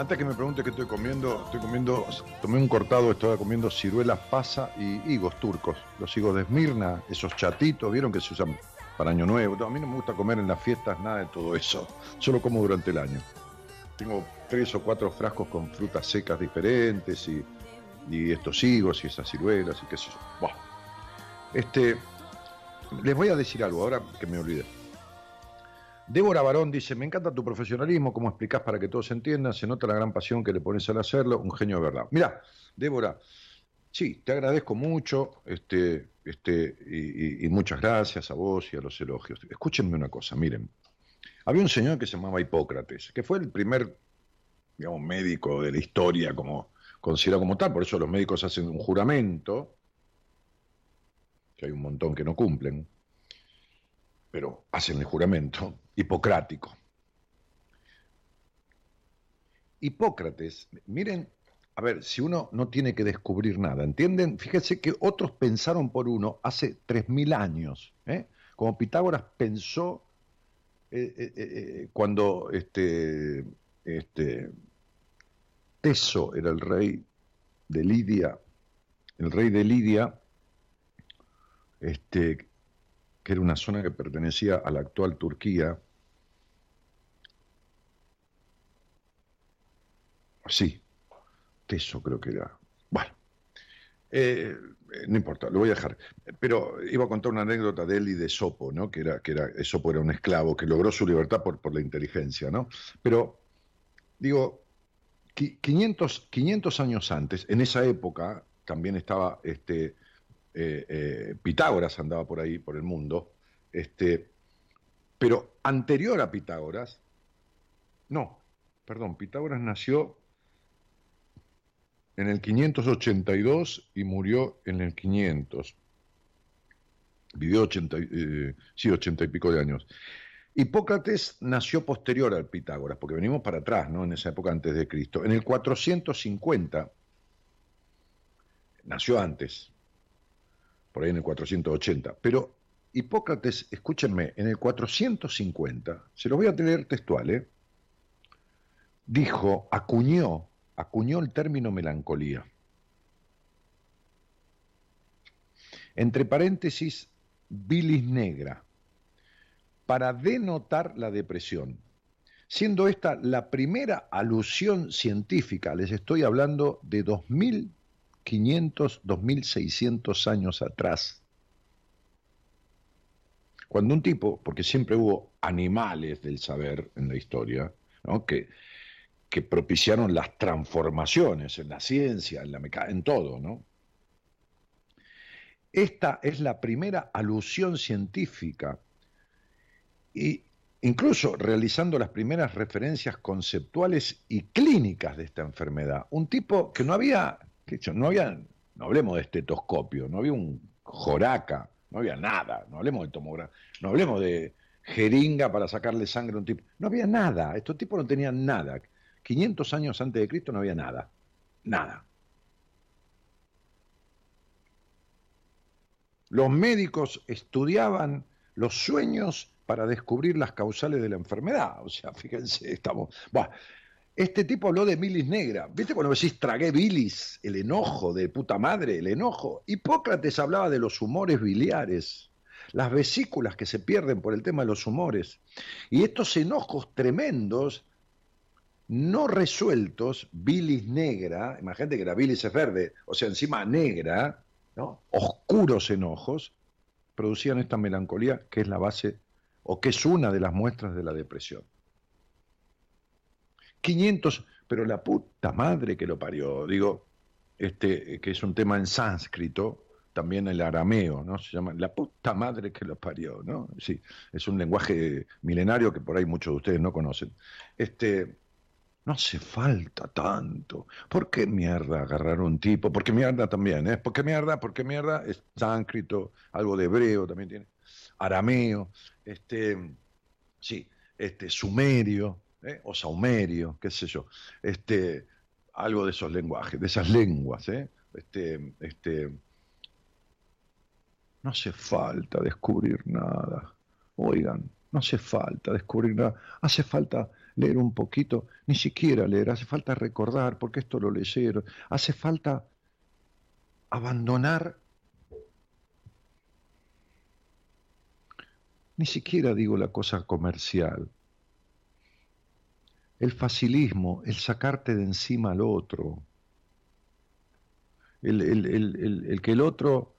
B: antes que me pregunte qué estoy comiendo, estoy comiendo, tomé un cortado, estaba comiendo ciruelas pasa y higos turcos. Los higos de Esmirna, esos chatitos, vieron que se usan para Año Nuevo. A mí no me gusta comer en las fiestas nada de todo eso, solo como durante el año. Tengo tres o cuatro frascos con frutas secas diferentes y, y estos higos y esas ciruelas y qué sé yo. Este, les voy a decir algo ahora que me olvidé. Débora Barón dice, me encanta tu profesionalismo, cómo explicás para que todos entiendan, se nota la gran pasión que le pones al hacerlo, un genio de verdad. Mira, Débora, sí, te agradezco mucho, este, este, y muchas gracias a vos y a los elogios. Escúchenme una cosa, miren. Había un señor que se llamaba Hipócrates, que fue el primer, digamos, médico de la historia como considerado como tal, por eso los médicos hacen un juramento, que hay un montón que no cumplen, pero hacen el juramento hipocrático. Hipócrates, miren, a ver, si uno no tiene que descubrir nada, ¿entienden? Fíjense que otros pensaron por uno hace 3.000 años, ¿eh? como Pitágoras pensó eh, eh, cuando este, este, Teso era el rey de Lidia, el rey de Lidia, este, que era una zona que pertenecía a la actual Turquía. Sí, Teso creo que era. Bueno, eh, no importa, lo voy a dejar. Pero iba a contar una anécdota de él y de Sopo, ¿no? Que era, que era, Sopo era un esclavo que logró su libertad por, por la inteligencia, ¿no? Pero, digo, qui- 500, 500 años antes, en esa época, también estaba este, eh, eh, Pitágoras andaba por ahí, por el mundo, este, pero anterior a Pitágoras, no, perdón, Pitágoras nació en el 582 y murió en el 500. Vivió 80, y- eh, sí, 80 y pico de años. Hipócrates nació posterior al Pitágoras, porque venimos para atrás, ¿no? En esa época antes de Cristo. En el 450, nació antes, por ahí en el 480, pero Hipócrates, escúchenme, en el 450, se lo voy a leer textual, ¿eh? dijo, acuñó, acuñó el término melancolía. Entre paréntesis, bilis negra, para denotar la depresión, siendo esta la primera alusión científica, les estoy hablando de 2500, 2600 años atrás. Cuando un tipo, porque siempre hubo animales del saber en la historia, que, que propiciaron las transformaciones en la ciencia, en la meca- en todo, ¿no? Esta es la primera alusión científica y incluso realizando las primeras referencias conceptuales y clínicas de esta enfermedad. Un tipo que no había, que hecho, no había, no hablemos de estetoscopio, no había un joraca, no había nada, no hablemos de tomografía, no hablemos de jeringa para sacarle sangre a un tipo, no había nada, estos tipos no tenían nada. 500 años antes de Cristo no había nada, nada. Los médicos estudiaban los sueños para descubrir las causales de la enfermedad. O sea, fíjense, estamos. Este tipo habló de bilis negra. ¿Viste cuando decís tragué bilis? El enojo de puta madre, el enojo. Hipócrates hablaba de los humores biliares, las vesículas que se pierden por el tema de los humores. Y estos enojos tremendos, no resueltos, bilis negra, imagínate que la bilis es verde, o sea, encima negra, oscuros enojos, producían esta melancolía que es la base o que es una de las muestras de la depresión. 500, pero la puta madre que lo parió, digo, este, que es un tema en sánscrito, también el arameo, ¿no? Se llama la puta madre que lo parió, ¿no? Sí, es un lenguaje milenario que por ahí muchos de ustedes no conocen. Este, no hace falta tanto. ¿Por qué mierda agarrar un tipo? Porque mierda también, ¿eh? ¿Por qué mierda? Porque mierda es sánscrito, algo de hebreo también tiene, arameo, este, sí, este, sumerio, ¿eh? o saumerio, qué sé yo, este, algo de esos lenguajes, de esas lenguas, ¿eh? Este, este, no hace falta descubrir nada. Oigan, no hace falta descubrir nada. Hace falta leer un poquito, ni siquiera leer, hace falta recordar, porque esto lo leyeron. Hace falta abandonar, ni siquiera digo la cosa comercial, el facilismo, el sacarte de encima al otro, el, el- el- el- que el otro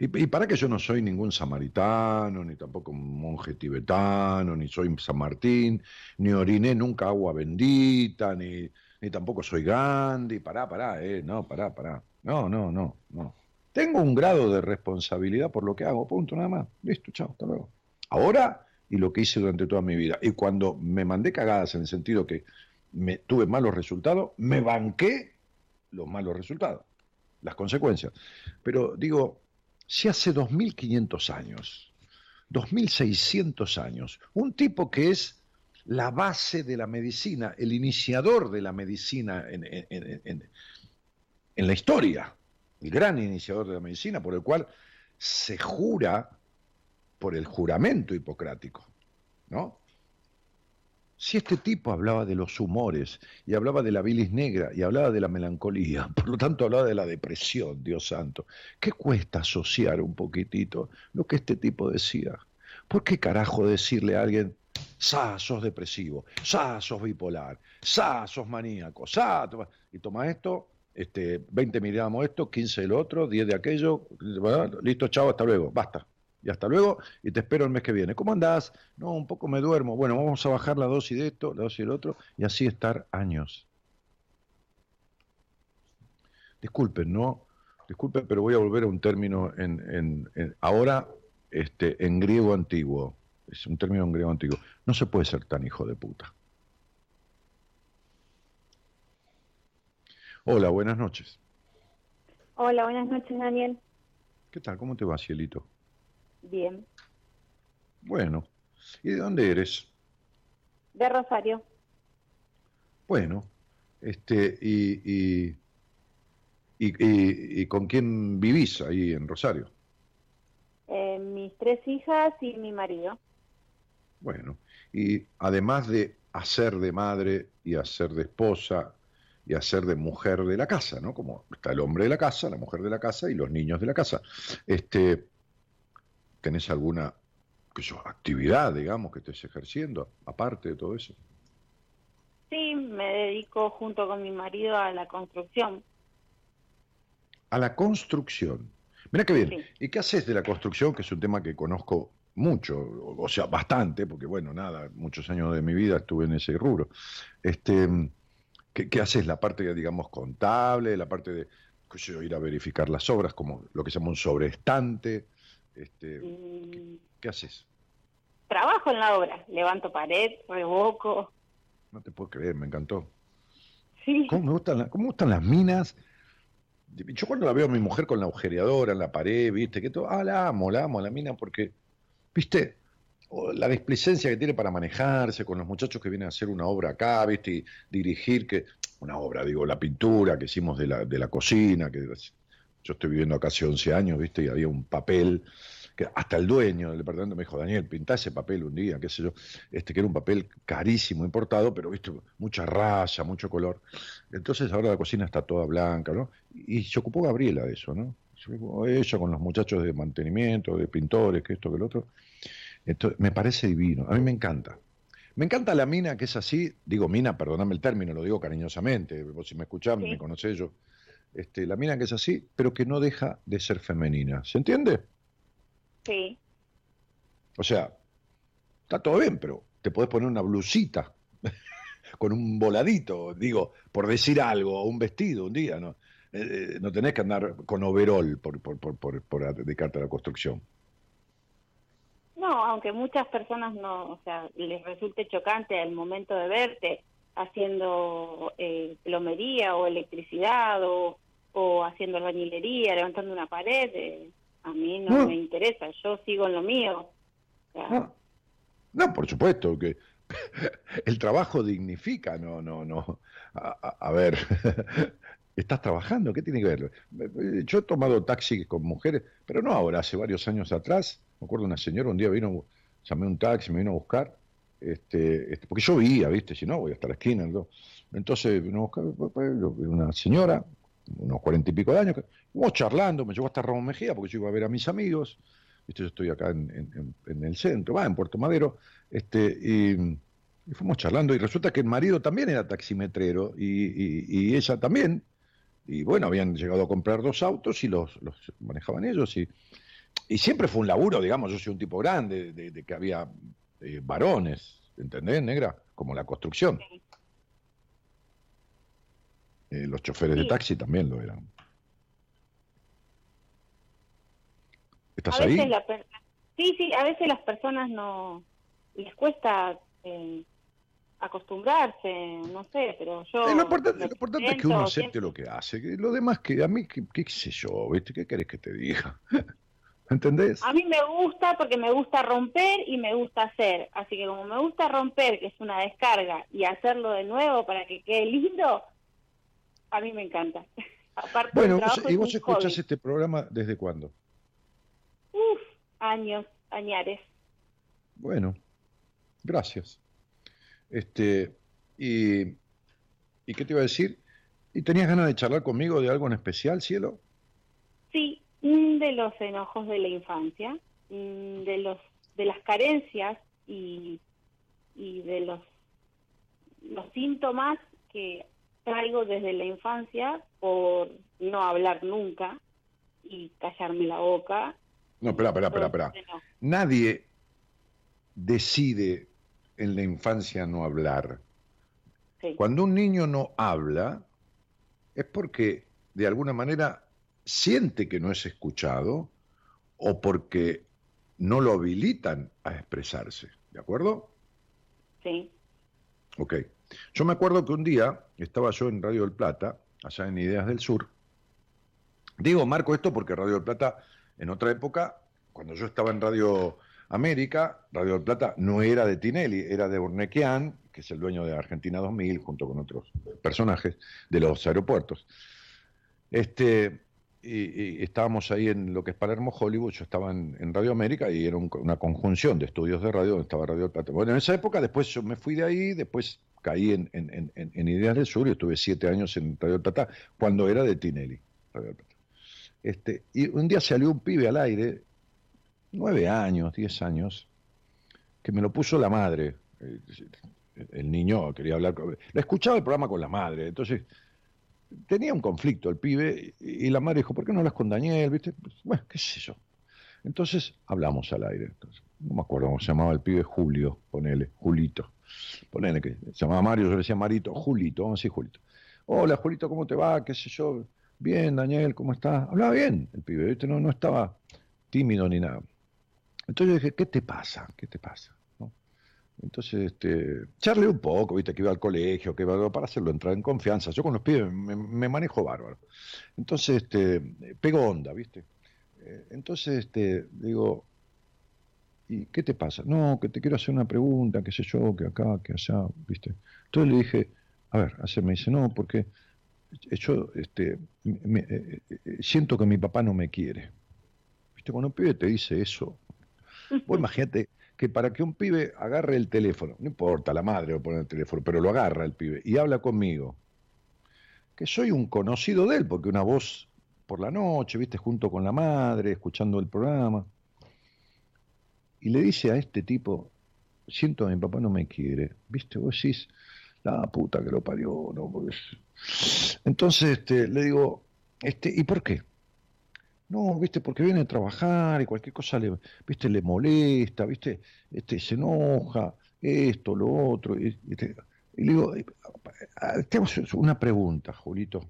B: Y, y para que yo no soy ningún samaritano, ni tampoco un monje tibetano, ni soy San Martín, ni oriné nunca agua bendita, ni, ni tampoco soy Gandhi, pará, pará, eh, no, pará, pará. No, no, no, no. Tengo un grado de responsabilidad por lo que hago, punto, nada más. Listo, chao, hasta luego. Ahora y lo que hice durante toda mi vida. Y cuando me mandé cagadas en el sentido que me tuve malos resultados, me banqué los malos resultados, las consecuencias. Pero digo, si hace 2.500 años, 2.600 años, un tipo que es la base de la medicina, el iniciador de la medicina en, en- en- en- en la historia, el gran iniciador de la medicina, por el cual se jura por el juramento hipocrático, ¿no? Si este tipo hablaba de los humores y hablaba de la bilis negra y hablaba de la melancolía, <laughs> por lo tanto hablaba de la depresión, Dios santo, ¿qué cuesta asociar un poquitito lo que este tipo decía? ¿Por qué carajo decirle a alguien, sa, sos depresivo, sa, sos bipolar, sa, sos maníaco, sa, toma-"? y toma esto, este, 20 miligramos esto, 15 del otro, 10 de aquello, listo, chao, hasta luego, basta. Y hasta luego, y te espero el mes que viene. ¿Cómo andás? No, un poco me duermo. Bueno, vamos a bajar la dosis de esto, la dosis del otro, y así estar años. Disculpen, ¿no? Disculpen, pero voy a volver a un término en, en- en- ahora este, en griego antiguo. Es un término en griego antiguo. No se puede ser tan hijo de puta. Hola, buenas noches.
H: Hola, buenas noches, Daniel.
B: ¿Qué tal? ¿Cómo te va, Cielito?
H: Bien.
B: Bueno. ¿Y de dónde eres?
H: De Rosario.
B: Bueno. Este, y, y, y, y- con quién vivís ahí en Rosario?
H: Eh, mis tres hijas y mi marido.
B: Bueno. Y además de hacer de madre y hacer de esposa y hacer de mujer de la casa, ¿no? Como está el hombre de la casa, la mujer de la casa y los niños de la casa. Este, ¿Tenés alguna qué sé yo, actividad, digamos, que estés ejerciendo, aparte de todo eso?
H: Sí, me dedico junto con mi marido a la construcción.
B: A la construcción. Mira qué bien.
H: Sí.
B: ¿Y qué haces de la construcción? Que es un tema que conozco mucho, o sea, bastante, porque bueno, nada, muchos años de mi vida estuve en ese rubro. Este, ¿qué, qué haces? La parte, digamos, contable, la parte de qué sé yo, ir a verificar las obras, como lo que se llama un sobreestante. Este,
H: Y
B: ¿Qué haces?
H: trabajo en la obra. Levanto pared, revoco.
B: No te puedo creer, me encantó.
H: Sí.
B: ¿Cómo me gustan, la- cómo me gustan las minas? Yo cuando la veo a mi mujer con la agujereadora en la pared, ¿viste? Que todo, ah, la amo, la amo, la mina, porque, ¿viste? La displicencia que tiene para manejarse con los muchachos que vienen a hacer una obra acá, ¿viste? Y dirigir, que una obra, digo, la pintura que hicimos de la, de la cocina, que yo estoy viviendo acá hace 11 años, ¿viste? Y había un papel, que hasta el dueño del departamento me dijo, Daniel, pintá ese papel un día, qué sé yo, este que era un papel carísimo, importado, pero, ¿viste? Mucha raya, mucho color. Entonces ahora la cocina está toda blanca, ¿no? Y se ocupó Gabriela de eso, ¿no? Se ocupó ella con los muchachos de mantenimiento, de pintores, que esto, que lo otro. Entonces, me parece divino, a mí me encanta. Me encanta la mina que es así, digo mina, perdóname el término, lo digo cariñosamente, vos si me escuchás,
H: Sí.
B: me conocés yo. Este, la mina que es así, pero que no deja de ser femenina. ¿Se entiende?
H: Sí.
B: O sea, está todo bien, pero te podés poner una blusita <laughs> con un voladito, digo, por decir algo, o un vestido un día, ¿no? Eh, eh, no tenés que andar con overol por, por, por, por, por dedicarte a la construcción.
H: No, aunque muchas personas no, o sea, les resulte chocante al momento de verte haciendo eh, plomería o electricidad o, o haciendo albañilería, levantando una pared, eh, a mí no,
B: No.
H: me interesa, yo sigo en lo mío. O sea,
B: No, no por supuesto que <laughs> el trabajo dignifica, no, no, no. A, a- a ver, <laughs> estás trabajando, ¿qué tiene que ver? Yo he tomado taxi con mujeres, pero no ahora, hace varios años atrás. Me acuerdo una señora un día vino, llamé un taxi, me vino a buscar, este, este, porque yo veía, ¿viste? Si no, voy hasta la esquina. ¿no? Entonces vino a buscar una señora, unos cuarenta y pico de años, fuimos charlando, me llevó hasta Ramón Mejía, porque yo iba a ver a mis amigos. Yo estoy acá en, el centro, va, en Puerto Madero, este, y, fuimos charlando, y resulta que el marido también era taximetrero, y, y- y ella también, y bueno, habían llegado a comprar dos autos y los, los manejaban ellos, y, y siempre fue un laburo, digamos, yo soy un tipo grande, de, de que había eh, varones, ¿entendés, negra? Como la construcción. Eh, los choferes de taxi también lo eran. ¿Estás
H: a veces
B: ahí?
H: la sí, sí, a veces las personas no les cuesta eh, acostumbrarse, no sé, pero yo...
B: Eh, lo importante, lo importante es que uno acepte
H: siempre-
B: lo que hace. que lo demás que a mí, qué, qué sé yo, ¿viste? ¿Qué querés que te diga? <laughs> ¿Entendés?
H: A mí me gusta porque me gusta romper y me gusta hacer. Así que como me gusta romper, que es una descarga, y hacerlo de nuevo para que quede lindo, a mí me encanta. <laughs> Aparte
B: Bueno, vos- ¿y vos escuchás
H: hobby.
B: este programa desde cuándo?
H: Uf, años, añares.
B: Bueno, gracias. Este, y, ¿y qué te iba a decir? ¿Y tenías ganas de charlar conmigo de algo en especial, cielo?
H: Sí, mm, de los enojos de la infancia, mm, de los de las carencias y, y de los los síntomas que traigo desde la infancia por no hablar nunca y callarme la boca.
B: No, espera, espera, espera. Nadie decide en la infancia no hablar.
H: Sí.
B: Cuando un niño no habla, es porque de alguna manera siente que no es escuchado o porque no lo habilitan a expresarse. ¿De acuerdo?
H: Sí,
B: Ok. Yo me acuerdo que un día estaba yo en Radio del Plata, allá en Ideas del Sur. Digo, marco esto porque Radio del Plata, en otra época, cuando yo estaba en Radio América, Radio del Plata no era de Tinelli, era de Urnequian, que es el dueño de Argentina 2000, junto con otros personajes de los aeropuertos. Este, y, y estábamos ahí en lo que es Palermo Hollywood, yo estaba en, en Radio América y era un- una conjunción de estudios de radio donde estaba Radio del Plata. Bueno, en esa época después yo me fui de ahí, después caí en, en- en- Ideas del Sur y estuve siete años en Radio del Plata cuando era de Tinelli. Radio Plata. Este, y un día salió un pibe al aire, nueve años, diez años, que me lo puso la madre. Eh, El niño quería hablar con... Le escuchaba el programa con la madre, entonces tenía un conflicto el pibe y la madre dijo, ¿por qué no hablas con Daniel? ¿Viste? Pues, bueno, qué sé yo. Entonces hablamos al aire. No me acuerdo cómo se llamaba el pibe, Julio, ponele, Julito. Ponele que se llamaba Mario, yo le decía Marito, Julito, vamos a decir Julito. Hola Julito, ¿cómo te va? ¿Qué sé yo? Bien, Daniel, ¿cómo estás? Hablaba bien el pibe, ¿viste? No, no estaba tímido ni nada. Entonces yo dije, ¿qué te pasa? ¿Qué te pasa? Entonces, este, charlé un poco, viste, que iba al colegio, que iba para hacerlo entrar en confianza. Yo con los pibes me, me manejo bárbaro. Entonces, este, pego onda, viste. Eh, Entonces, este, digo, ¿y qué te pasa? No, que te quiero hacer una pregunta, qué sé yo, que acá, que allá, viste. Entonces le dije, a ver, hace me dice, no, porque yo, este, me- eh, eh, siento que mi papá no me quiere. Viste, cuando un pibe te dice eso, vos <laughs> imagínate que para que un pibe agarre el teléfono, no importa, la madre lo pone el teléfono, pero lo agarra el pibe y habla conmigo, que soy un conocido de él, porque una voz por la noche, viste, junto con la madre, escuchando el programa, y le dice a este tipo, siento que mi papá no me quiere, viste, vos decís, la puta que lo parió, no, porque es-". entonces este, le digo, este, ¿y por qué? No, viste, porque viene a trabajar y cualquier cosa le, viste, le molesta, viste, este, se enoja, esto, lo otro. Y, te- y le digo, eh, te hago una pregunta, Julito.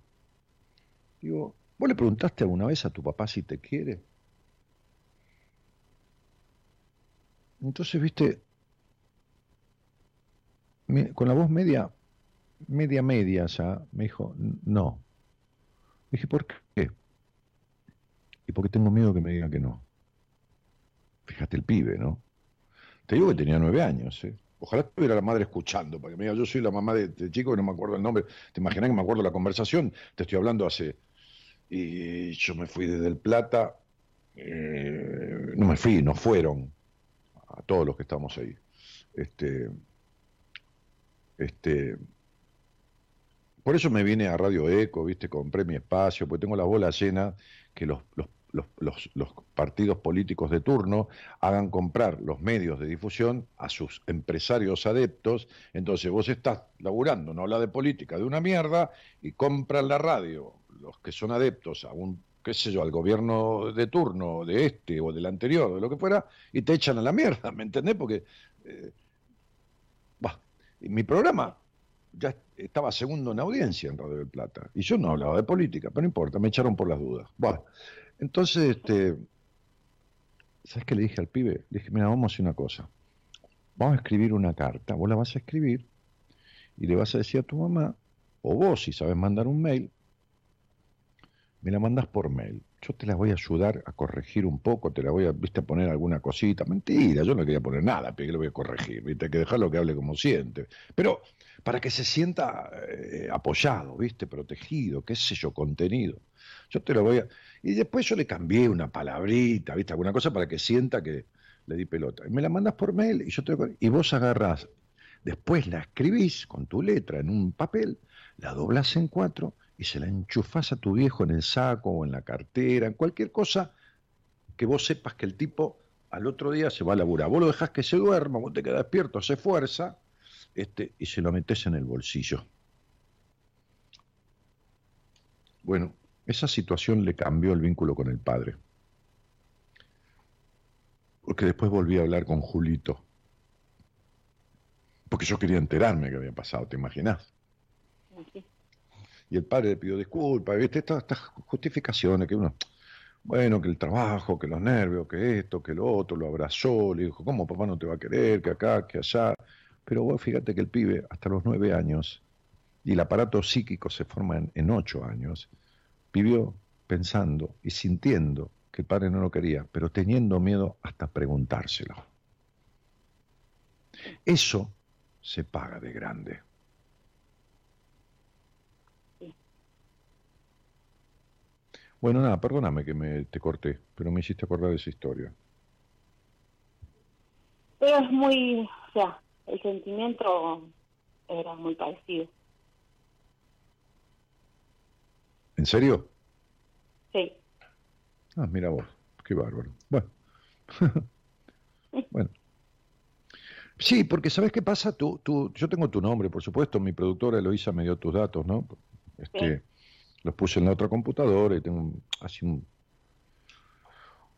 B: Digo, ¿vos le preguntaste alguna vez a tu papá si te quiere? Entonces, viste, con la voz media, media, media ya, me dijo, no. Dije, ¿por qué? Y porque tengo miedo que me digan que no. Fíjate el pibe, ¿no? Te digo que tenía nueve años, ¿eh? Ojalá estuviera la madre escuchando, para que me diga, yo soy la mamá de este chico que no me acuerdo el nombre. ¿Te imaginas que me acuerdo la conversación? Te estoy hablando hace... Y yo me fui desde El Plata, eh, no me fui, no fueron a todos los que estamos ahí. Este, este, por eso me vine a Radio Eco, viste, compré mi espacio, porque tengo la bola llena que los, los, los, partidos políticos de turno hagan comprar los medios de difusión a sus empresarios adeptos. Entonces vos estás laburando, no habla de política, de una mierda, y compran la radio, los que son adeptos a un qué sé yo, al gobierno de turno, de este o del anterior, de lo que fuera, y te echan a la mierda, ¿me entendés? Porque, eh, mi programa ya estaba segundo en audiencia en Radio del Plata, y yo no hablaba de política, pero no importa, me echaron por las dudas. Bueno, entonces, este, ¿sabes qué le dije al pibe? Le dije, mira, vamos a hacer una cosa, vamos a escribir una carta, vos la vas a escribir y le vas a decir a tu mamá, o vos si sabes mandar un mail, me la mandas por mail. Yo te la voy a ayudar a corregir un poco, te la voy a, viste, a poner alguna cosita. Mentira, yo no quería poner nada, pero lo voy a corregir, viste, hay que dejarlo que hable como siente. Pero para que se sienta eh, apoyado, viste, protegido, qué sé yo, contenido. Yo te lo voy a... Y después yo le cambié una palabrita, viste, alguna cosa para que sienta que le di pelota. Y me la mandas por mail y yo te Y vos agarrás, después la escribís con tu letra en un papel, la doblas en cuatro y se la enchufás a tu viejo en el saco o en la cartera, en cualquier cosa que vos sepas que el tipo al otro día se va a laburar. Vos lo dejás que se duerma, vos te quedas despierto, se fuerza, este, y se lo metes en el bolsillo. Bueno, esa situación le cambió el vínculo con el padre. Porque después volví a hablar con Julito. Porque yo quería enterarme qué había pasado, ¿te imaginas? Y el padre le pidió disculpas, ¿viste? Estas, estas justificaciones que uno, bueno, que el trabajo, que los nervios, que esto, que lo otro, lo abrazó, le dijo, ¿cómo papá no te va a querer? Que acá, que allá. Pero vos fíjate que el pibe, hasta los nueve años, y el aparato psíquico se forma en, en ocho años, vivió pensando y sintiendo que el padre no lo quería, pero teniendo miedo hasta preguntárselo. Eso se paga de grande. Bueno, nada, perdóname que me te corté, pero me hiciste acordar de esa historia.
H: Pero es muy, o sea, el sentimiento era muy parecido.
B: ¿En serio?
H: Sí.
B: Ah, mira vos, qué bárbaro. Bueno. <laughs> bueno. Sí, porque ¿sabes qué pasa? Tú, tú, yo tengo tu nombre, por supuesto, mi productora Eloisa me dio tus datos, ¿no? Este, Los puse en la otra computadora y tengo un- así un,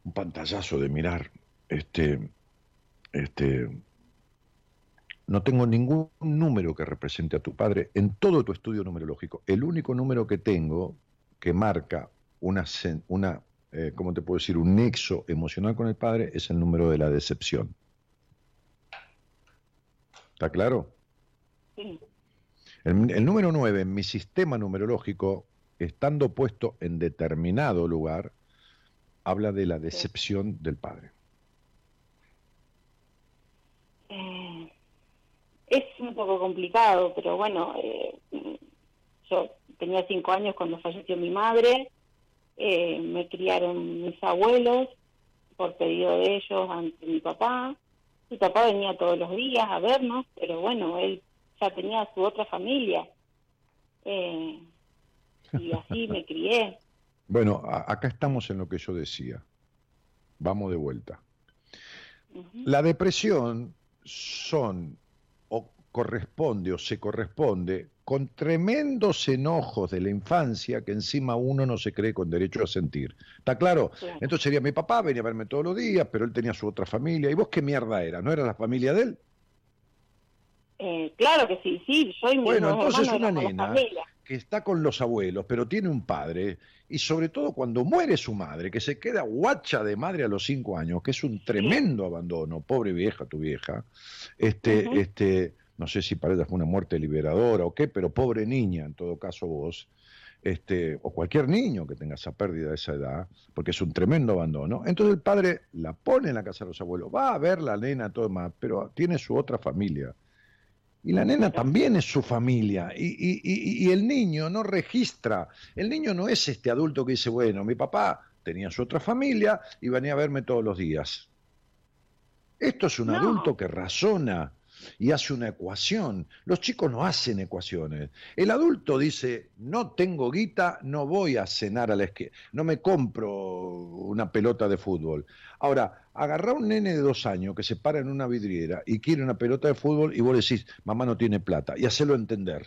B: un pantallazo de mirar. Este, este, no tengo ningún número que represente a tu padre en todo tu estudio numerológico. El único número que tengo que marca una, una eh, ¿cómo te puedo decir? Un nexo emocional con el padre es el número de la decepción. ¿Está claro?
H: Sí.
B: El, el número 9 en mi sistema numerológico, estando puesto en determinado lugar, habla de la decepción del padre.
H: Eh, es un poco complicado, pero bueno, eh, yo tenía cinco años cuando falleció mi madre, eh, me criaron mis abuelos por pedido de ellos ante mi papá. Mi papá venía todos los días a vernos, pero bueno, él ya tenía su otra familia. Eh, y así me crié. <laughs>
B: Bueno, acá estamos en lo que yo decía. Vamos de vuelta. La depresión son corresponde o se corresponde con tremendos enojos de la infancia que encima uno no se cree con derecho a sentir. ¿Está claro? Entonces sería mi papá, venía a verme todos los días, pero él tenía su otra familia. ¿Y vos qué mierda era? ¿No era la familia de él?
H: Eh, claro que sí, sí, yo y
B: Bueno, entonces una nena que está con los abuelos, pero tiene un padre, y sobre todo cuando muere su madre, que se queda guacha de madre a los cinco años, que es un tremendo abandono, pobre vieja tu vieja, este, este, no sé si para ella fue una muerte liberadora o qué, pero pobre niña, en todo caso vos, este, o cualquier niño que tenga esa pérdida de esa edad, porque es un tremendo abandono. Entonces el padre la pone en la casa de los abuelos, va a ver la nena, todo más, pero tiene su otra familia. Y la nena también es su familia. Y, y- y- y el niño no registra. El niño no es este adulto que dice, bueno, mi papá tenía su otra familia y venía a verme todos los días. Esto es un
H: No.
B: adulto que razona y hace una ecuación. Los chicos no hacen ecuaciones. El adulto dice, no tengo guita, no voy a cenar a la esquina, no me compro una pelota de fútbol. Ahora, agarrá un nene de dos años que se para en una vidriera y quiere una pelota de fútbol y vos le decís, mamá no tiene plata, y hacelo entender.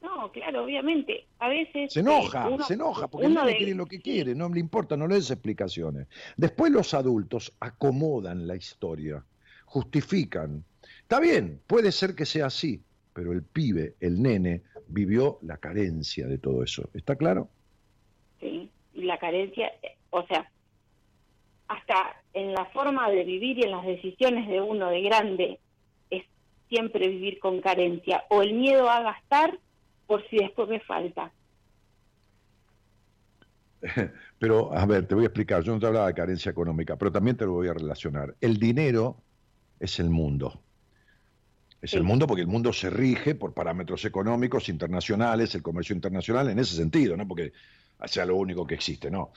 H: No, claro, obviamente. A veces...
B: Se enoja,
H: eh, uno-
B: se enoja, porque
H: uno de-
B: quiere lo que quiere, no le importa, no le des explicaciones. Después los adultos acomodan la historia, justifican. Está bien, puede ser que sea así, pero el pibe, el nene, vivió la carencia de todo eso. ¿Está claro?
H: Sí, y la carencia, o sea, hasta en la forma de vivir y en las decisiones de uno de grande es siempre vivir con carencia o el miedo a gastar por si después me falta. <laughs>
B: Pero, a ver, te voy a explicar, yo no te hablaba de carencia económica, pero también te lo voy a relacionar. El dinero es el mundo. Es el mundo porque el mundo se rige por parámetros económicos internacionales, el comercio internacional, en ese sentido, no porque sea lo único que existe, no.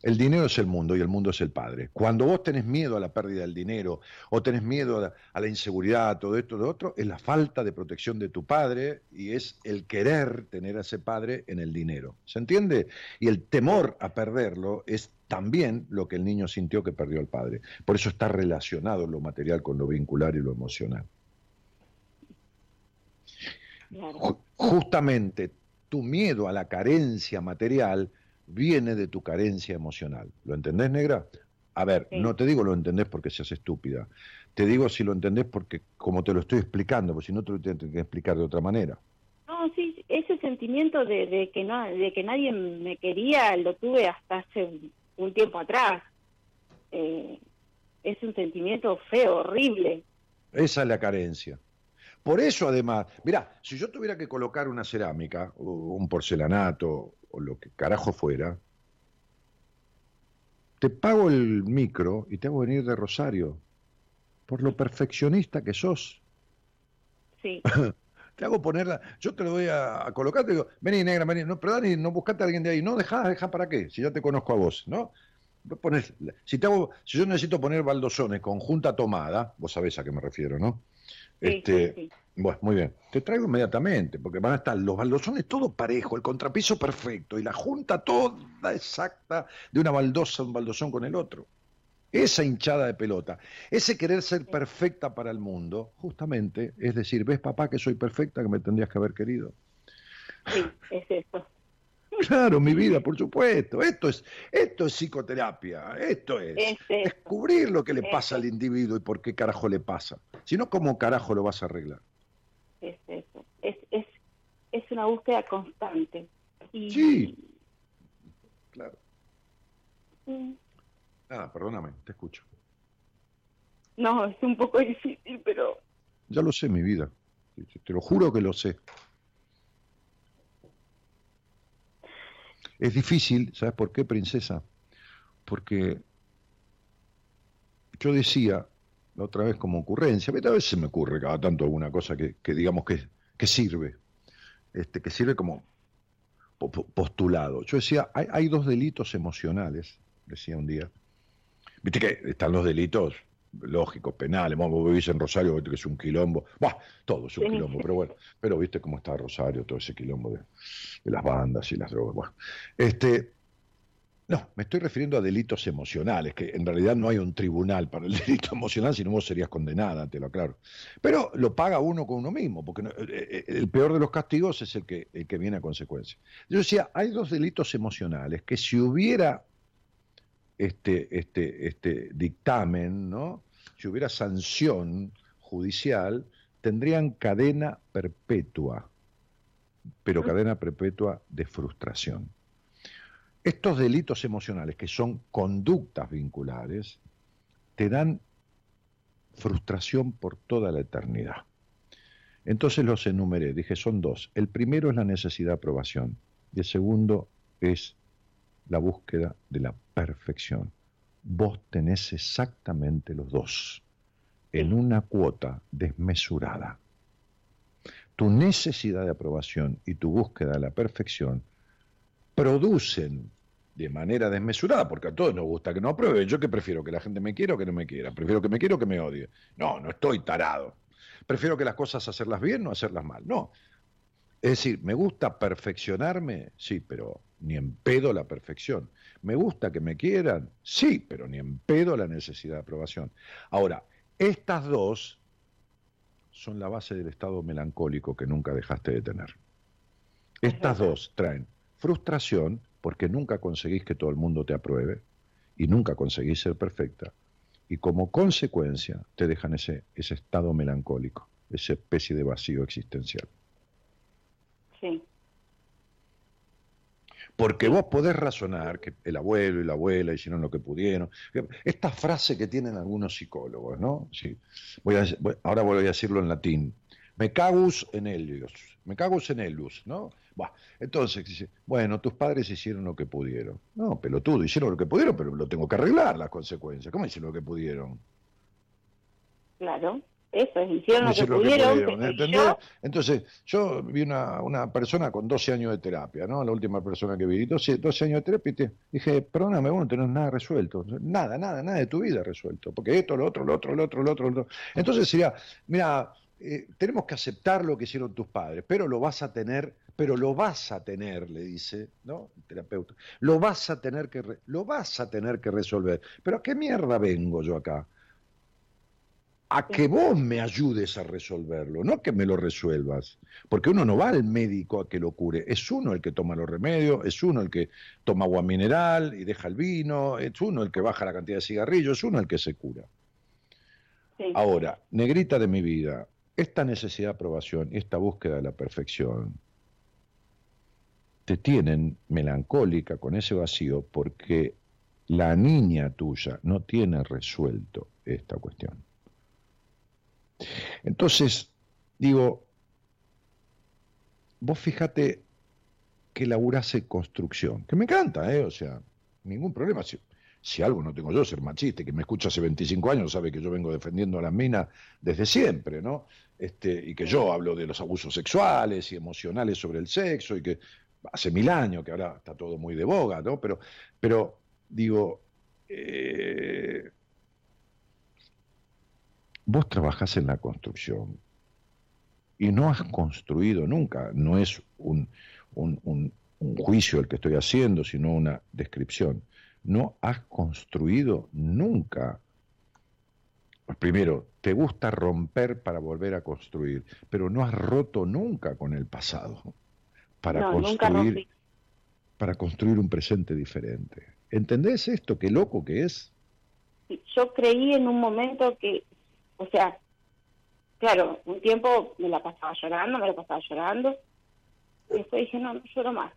B: El dinero es el mundo y el mundo es el padre. Cuando vos tenés miedo a la pérdida del dinero o tenés miedo a la, a la inseguridad, a todo esto, de otro, es la falta de protección de tu padre y es el querer tener a ese padre en el dinero. ¿Se entiende? Y el temor a perderlo es también lo que el niño sintió que perdió al padre. Por eso está relacionado lo material con lo vincular y lo emocional. Justamente tu miedo a la carencia material viene de tu carencia emocional. ¿Lo entendés, negra? A ver,
H: Sí.
B: no te digo lo entendés porque seas estúpida. Te digo si lo entendés porque como te lo estoy explicando, porque si no te lo tengo que explicar de otra manera.
H: No, sí, ese sentimiento de, de que no, de que nadie me quería lo tuve hasta hace un, un tiempo atrás. Eh, es un sentimiento feo, horrible.
B: Esa es la carencia. Por eso, además, mirá, si yo tuviera que colocar una cerámica, o un porcelanato, o lo que carajo fuera, te pago el micro y te hago venir de Rosario, por lo perfeccionista que sos.
H: Sí, <laughs>
B: Te hago ponerla, yo te lo voy a, a colocar, te digo, vení negra, vení, no, pero Dani, no buscate a alguien de ahí, no, dejá, dejá para qué, si ya te conozco a vos, ¿no? Vos ponés- si, te hago, si yo necesito poner baldosones con junta tomada, vos sabés a qué me refiero, ¿no?
H: sí,
B: Este,
H: sí, sí.
B: Bueno, muy bien. Te traigo inmediatamente, porque van a estar los baldosones todo parejo, el contrapiso perfecto y la junta toda exacta de una baldosa, un baldosón con el otro. Esa hinchada de pelota, ese querer ser perfecta para el mundo, justamente, es decir, ves papá que soy perfecta, que me tendrías que haber querido.
H: Sí, es eso.
B: Claro, mi vida, por supuesto. Esto es, esto es psicoterapia, esto es descubrir lo que le pasa al individuo y por qué carajo le pasa. Si no, ¿cómo carajo lo vas a arreglar?
H: Es eso. Es, es, es una búsqueda constante. Y,
B: Sí. Claro. Nada, perdóname, te escucho.
H: No, es un poco <laughs> difícil, pero
B: Ya lo sé, mi vida. Te lo juro que lo sé. Es difícil, ¿sabes por qué, princesa? Porque yo decía, otra vez como ocurrencia, a veces se me ocurre cada tanto alguna cosa que, que digamos que, que sirve, este, que sirve como po- po- postulado. Yo decía, hay, hay dos delitos emocionales, decía un día. Viste que están los delitos lógicos, penales, vos vivís en Rosario, que es un quilombo, Buah, todo es un quilombo, pero bueno, pero viste cómo está Rosario, todo ese quilombo de, de las bandas y las drogas. Bueno, este, no, me estoy refiriendo a delitos emocionales, que en realidad no hay un tribunal para el <laughs> delito emocional, si no vos serías condenada, te lo aclaro. Pero lo paga uno con uno mismo, porque eh, eh, el peor de los castigos es el que, el que viene a consecuencia. Yo decía, hay dos delitos emocionales que si hubiera este, este, este dictamen, ¿no? si hubiera sanción judicial, tendrían cadena perpetua, pero cadena perpetua de frustración. Estos delitos emocionales, que son conductas vinculares, te dan frustración por toda la eternidad. Entonces los enumeré, dije, son dos. El primero es la necesidad de aprobación y el segundo es la búsqueda de la perfección. Vos tenés exactamente los dos, en una cuota desmesurada. Tu necesidad de aprobación y tu búsqueda de la perfección producen de manera desmesurada, porque a todos nos gusta que no aprueben. Yo que prefiero que la gente me quiera o que no me quiera. Prefiero que me quiera o que me odie. No, no estoy tarado. Prefiero que las cosas hacerlas bien o hacerlas mal. No. Es decir, me gusta perfeccionarme, sí, pero ni en pedo la perfección. Me gusta que me quieran, sí, pero ni en pedo la necesidad de aprobación. Ahora, estas dos son la base del estado melancólico que nunca dejaste de tener. Estas dos traen frustración porque nunca conseguís que todo el mundo te apruebe y nunca conseguís ser perfecta. Y como consecuencia te dejan ese, ese estado melancólico, esa especie de vacío existencial.
H: Sí.
B: Porque vos podés razonar que el abuelo y la abuela hicieron lo que pudieron. Esta frase que tienen algunos psicólogos, ¿no? Sí. Voy a- voy- ahora voy a decirlo en latín. Me cagus en Helios. Me cagus en Helios, ¿no? Entonces, dice, bueno, tus padres hicieron lo que pudieron. No, pelotudo, hicieron lo que pudieron, pero lo tengo que arreglar las consecuencias. ¿Cómo hicieron lo que pudieron?
H: Claro, eso, hicieron lo que
B: Hicieron lo que
H: pudieron,
B: ¿entendés?
H: yo,
B: Entonces, yo vi una, una persona con 12 años de terapia, ¿no? La última persona que vi, 12, 12 años de terapia, y te dije, perdóname, vos no tenés nada resuelto. Nada, nada, nada de tu vida resuelto. Porque esto, lo otro, lo otro, lo otro, lo otro, lo otro. Entonces sería, mira, eh, tenemos que aceptar lo que hicieron tus padres, pero lo vas a tener, pero lo vas a tener, le dice, ¿no? El terapeuta. Lo vas a tener que, re- lo vas a tener que resolver. Pero ¿a qué mierda vengo yo acá? a que vos me ayudes a resolverlo, no que me lo resuelvas. Porque uno no va al médico a que lo cure, es uno el que toma los remedios, es uno el que toma agua mineral y deja el vino, es uno el que baja la cantidad de cigarrillos, es uno el que se cura.
H: sí,
B: Ahora, negrita de mi vida, esta necesidad de aprobación y esta búsqueda de la perfección te tienen melancólica con ese vacío porque la niña tuya no tiene resuelto esta cuestión. Entonces, digo, vos fíjate que laburás en construcción, que me encanta, ¿eh? O sea, ningún problema. Si, si algo no tengo yo, ser machista, que me escucha hace 25 años, sabe que yo vengo defendiendo a las minas desde siempre, ¿no? Este, y que yo hablo de los abusos sexuales y emocionales sobre el sexo, y que hace mil años, que ahora está todo muy de boga, ¿no? Pero, pero digo, eh, vos trabajás en la construcción y no has construido nunca, no es un, un- un- un juicio el que estoy haciendo, sino una descripción. No has construido nunca. Primero, te gusta romper para volver a construir, pero no has roto nunca con el pasado para
H: no,
B: construir para construir un presente diferente. ¿Entendés esto? Qué loco que es.
H: Yo creí en un momento que, o sea, claro, un tiempo me la pasaba llorando, me la pasaba llorando, y después dije, no, no lloro más.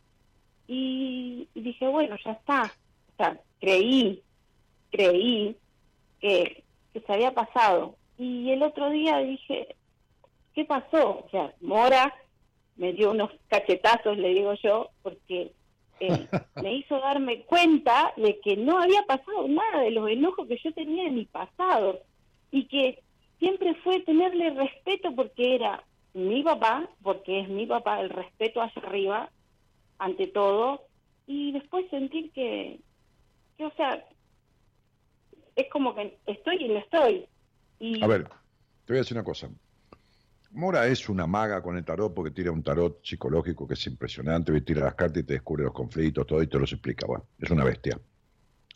H: Y, y dije, bueno, ya está. O sea, creí, creí que, que se había pasado. Y el otro día dije, ¿qué pasó? O sea, Mora me dio unos cachetazos, le digo yo, porque eh, <laughs> me hizo darme cuenta de que no había pasado nada de los enojos que yo tenía en mi pasado y que siempre fue tenerle respeto porque era mi papá, porque es mi papá, el respeto hacia arriba, ante todo, y después sentir que, que o sea, es como que estoy y no estoy. Y
B: A ver, te voy a decir una cosa. Mora es una maga con el tarot porque tira un tarot psicológico que es impresionante, y tira las cartas y te descubre los conflictos, todo y te los explica. Bueno, es una bestia.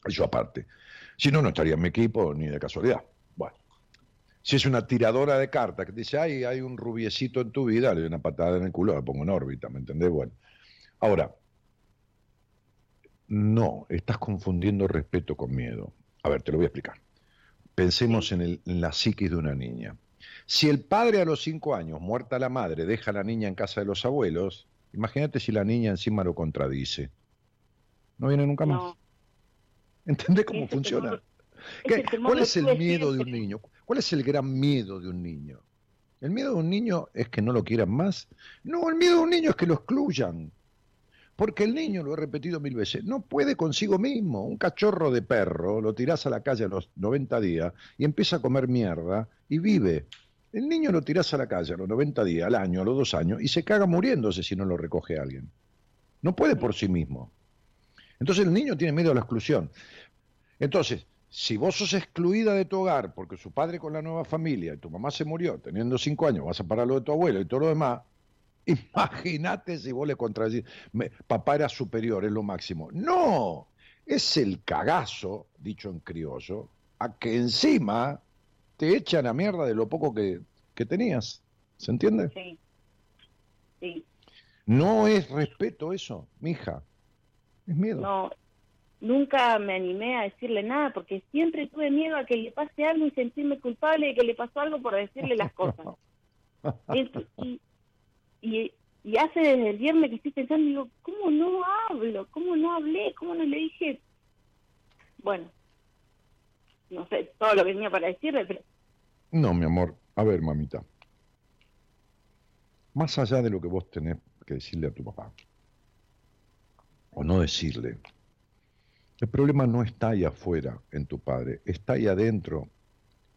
B: Eso aparte. Si no, no estaría en mi equipo ni de casualidad. Bueno. Si es una tiradora de cartas que dice, ay, hay un rubiecito en tu vida, le doy una patada en el culo, la pongo en órbita, ¿me entendés? Bueno. Ahora, no, estás confundiendo respeto con miedo. A ver, te lo voy a explicar. Pensemos en, en la psiquis de una niña. Si el padre a los cinco años, muerta la madre, deja a la niña en casa de los abuelos, imagínate si la niña encima lo contradice. No viene nunca más.
H: no,
B: ¿Entendés cómo funciona?
H: temor-
B: ¿Qué-
H: ese temor
B: ¿Cuál es el miedo de un niño? ¿Cuál es el gran miedo de un niño? ¿El miedo de un niño es que no lo quieran más? No, el miedo de un niño es que lo excluyan. Porque el niño, lo he repetido mil veces, no puede consigo mismo. Un cachorro de perro lo tirás a la calle a los 90 días y empieza a comer mierda y vive. El niño lo tirás a la calle a los 90 días, al año, a los dos años, y se caga muriéndose si no lo recoge alguien. No puede por sí mismo. Entonces el niño tiene miedo a la exclusión. Entonces, si vos sos excluida de tu hogar porque su padre con la nueva familia y tu mamá se murió teniendo cinco años, vas a parar lo de tu abuelo y todo lo demás, <laughs> imagínate si vos le contradecís, "Me- papá era superior, es lo máximo. No, es el cagazo, dicho en criollo, a que encima te echan a mierda de lo poco que, que tenías. ¿Se entiende?
H: sí, sí.
B: No es respeto eso, mija. Es miedo.
H: No, nunca me animé a decirle nada porque siempre tuve miedo a que le pase algo y sentirme culpable de que le pasó algo por decirle las cosas. <laughs> Y, y, y hace desde el viernes que estoy pensando, digo, ¿cómo no hablo? ¿Cómo no hablé? ¿Cómo no le dije? Bueno, no sé todo lo que tenía para decirle, pero
B: No, mi amor. A ver, mamita. Más allá de lo que vos tenés que decirle a tu papá, o no decirle, el problema no está ahí afuera en tu padre, está ahí adentro,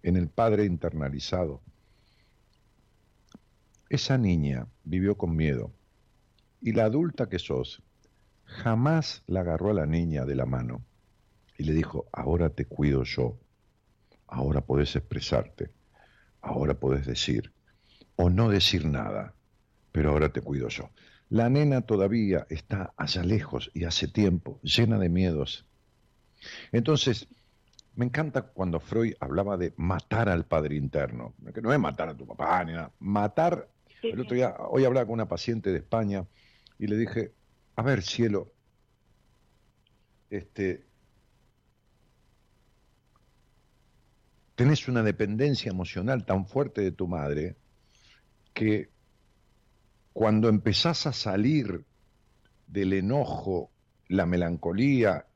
B: en el padre internalizado. Esa niña vivió con miedo y la adulta que sos jamás la agarró a la niña de la mano y le dijo, ahora te cuido yo, ahora podés expresarte, ahora podés decir, o no decir nada, pero ahora te cuido yo. La nena todavía está allá lejos y hace tiempo, llena de miedos. Entonces, me encanta cuando Freud hablaba de matar al padre interno, que no es matar a tu papá ni nada, matar. El otro día, hoy hablaba con una paciente de España y le dije, a ver, cielo, este, tenés una dependencia emocional tan fuerte de tu madre que cuando empezás a salir del enojo, la melancolía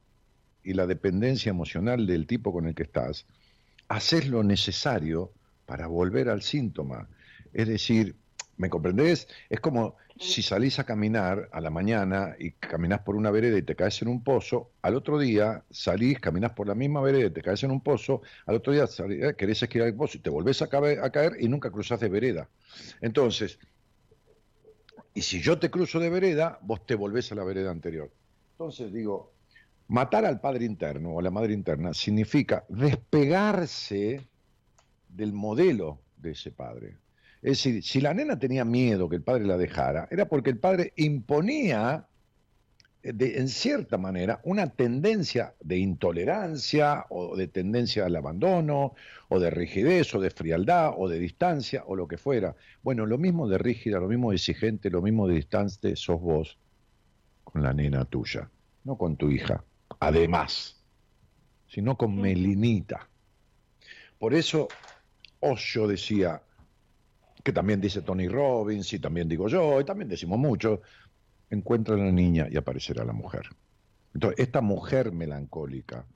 B: y la dependencia emocional del tipo con el que estás, haces lo necesario para volver al síntoma. Es decir, ¿me comprendés? Es como si salís a caminar a la mañana y caminás por una vereda y te caes en un pozo, al otro día salís, caminás por la misma vereda y te caes en un pozo, al otro día salís, eh, querés esquivar el pozo y te volvés a caer, a caer y nunca cruzás de vereda. Entonces, y si yo te cruzo de vereda, vos te volvés a la vereda anterior. Entonces digo, matar al padre interno o a la madre interna significa despegarse del modelo de ese padre. Es decir, si la nena tenía miedo que el padre la dejara, era porque el padre imponía, eh, de- en cierta manera, una tendencia de intolerancia o de tendencia al abandono, o de rigidez, o de frialdad, o de distancia, o lo que fuera. Bueno, lo mismo de rígida, lo mismo de exigente, lo mismo de distante sos vos con la nena tuya, no con tu hija, además, sino con Melinita. Por eso Osho decía, que también dice Tony Robbins, y también digo yo, y también decimos mucho, encuentra a la niña y aparecerá la mujer. Entonces, esta mujer melancólica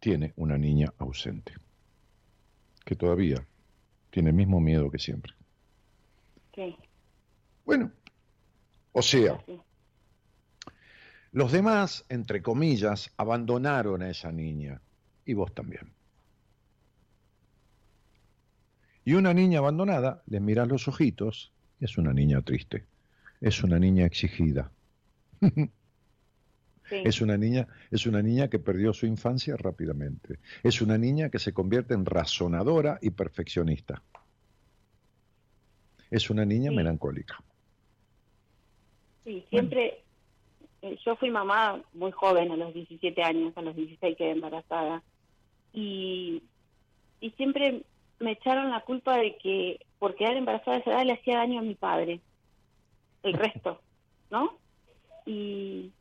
B: tiene una niña ausente, que todavía tiene el mismo miedo que siempre.
H: sí,
B: Bueno, o sea,
H: sí.
B: los demás, entre comillas, abandonaron a esa niña, y vos también. Y una niña abandonada, le miras los ojitos, y es una niña triste, es una niña exigida, <laughs>
H: sí.
B: es una niña, es una niña que perdió su infancia rápidamente, es una niña que se convierte en razonadora y perfeccionista. Es una niña
H: Sí.
B: melancólica.
H: Sí, siempre, eh, yo fui mamá muy joven, a los 17 años, a los 16 quedé embarazada, y, y siempre me echaron la culpa de que por quedar embarazada a esa edad le hacía daño a mi padre, el resto, ¿no? Y,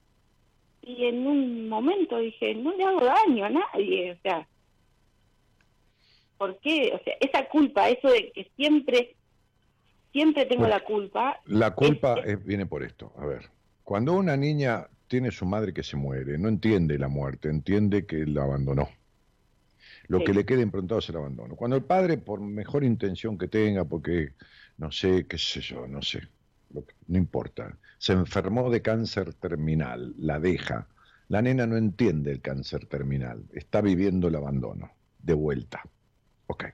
H: y en un momento dije, no le hago daño a nadie, o sea, ¿por qué? O sea, esa culpa, eso de que siempre, siempre tengo
B: Bueno.
H: la culpa,
B: La culpa
H: Es-
B: es- viene por esto. A ver, cuando una niña tiene su madre que se muere, no entiende la muerte, entiende que la abandonó. Lo
H: Sí.
B: que le queda improntado es el abandono. Cuando el padre, por mejor intención que tenga, porque no sé, qué sé yo, no sé, lo que- no importa, se enfermó de cáncer terminal, la deja. La nena no entiende el cáncer terminal, está viviendo el abandono, de vuelta. Ok.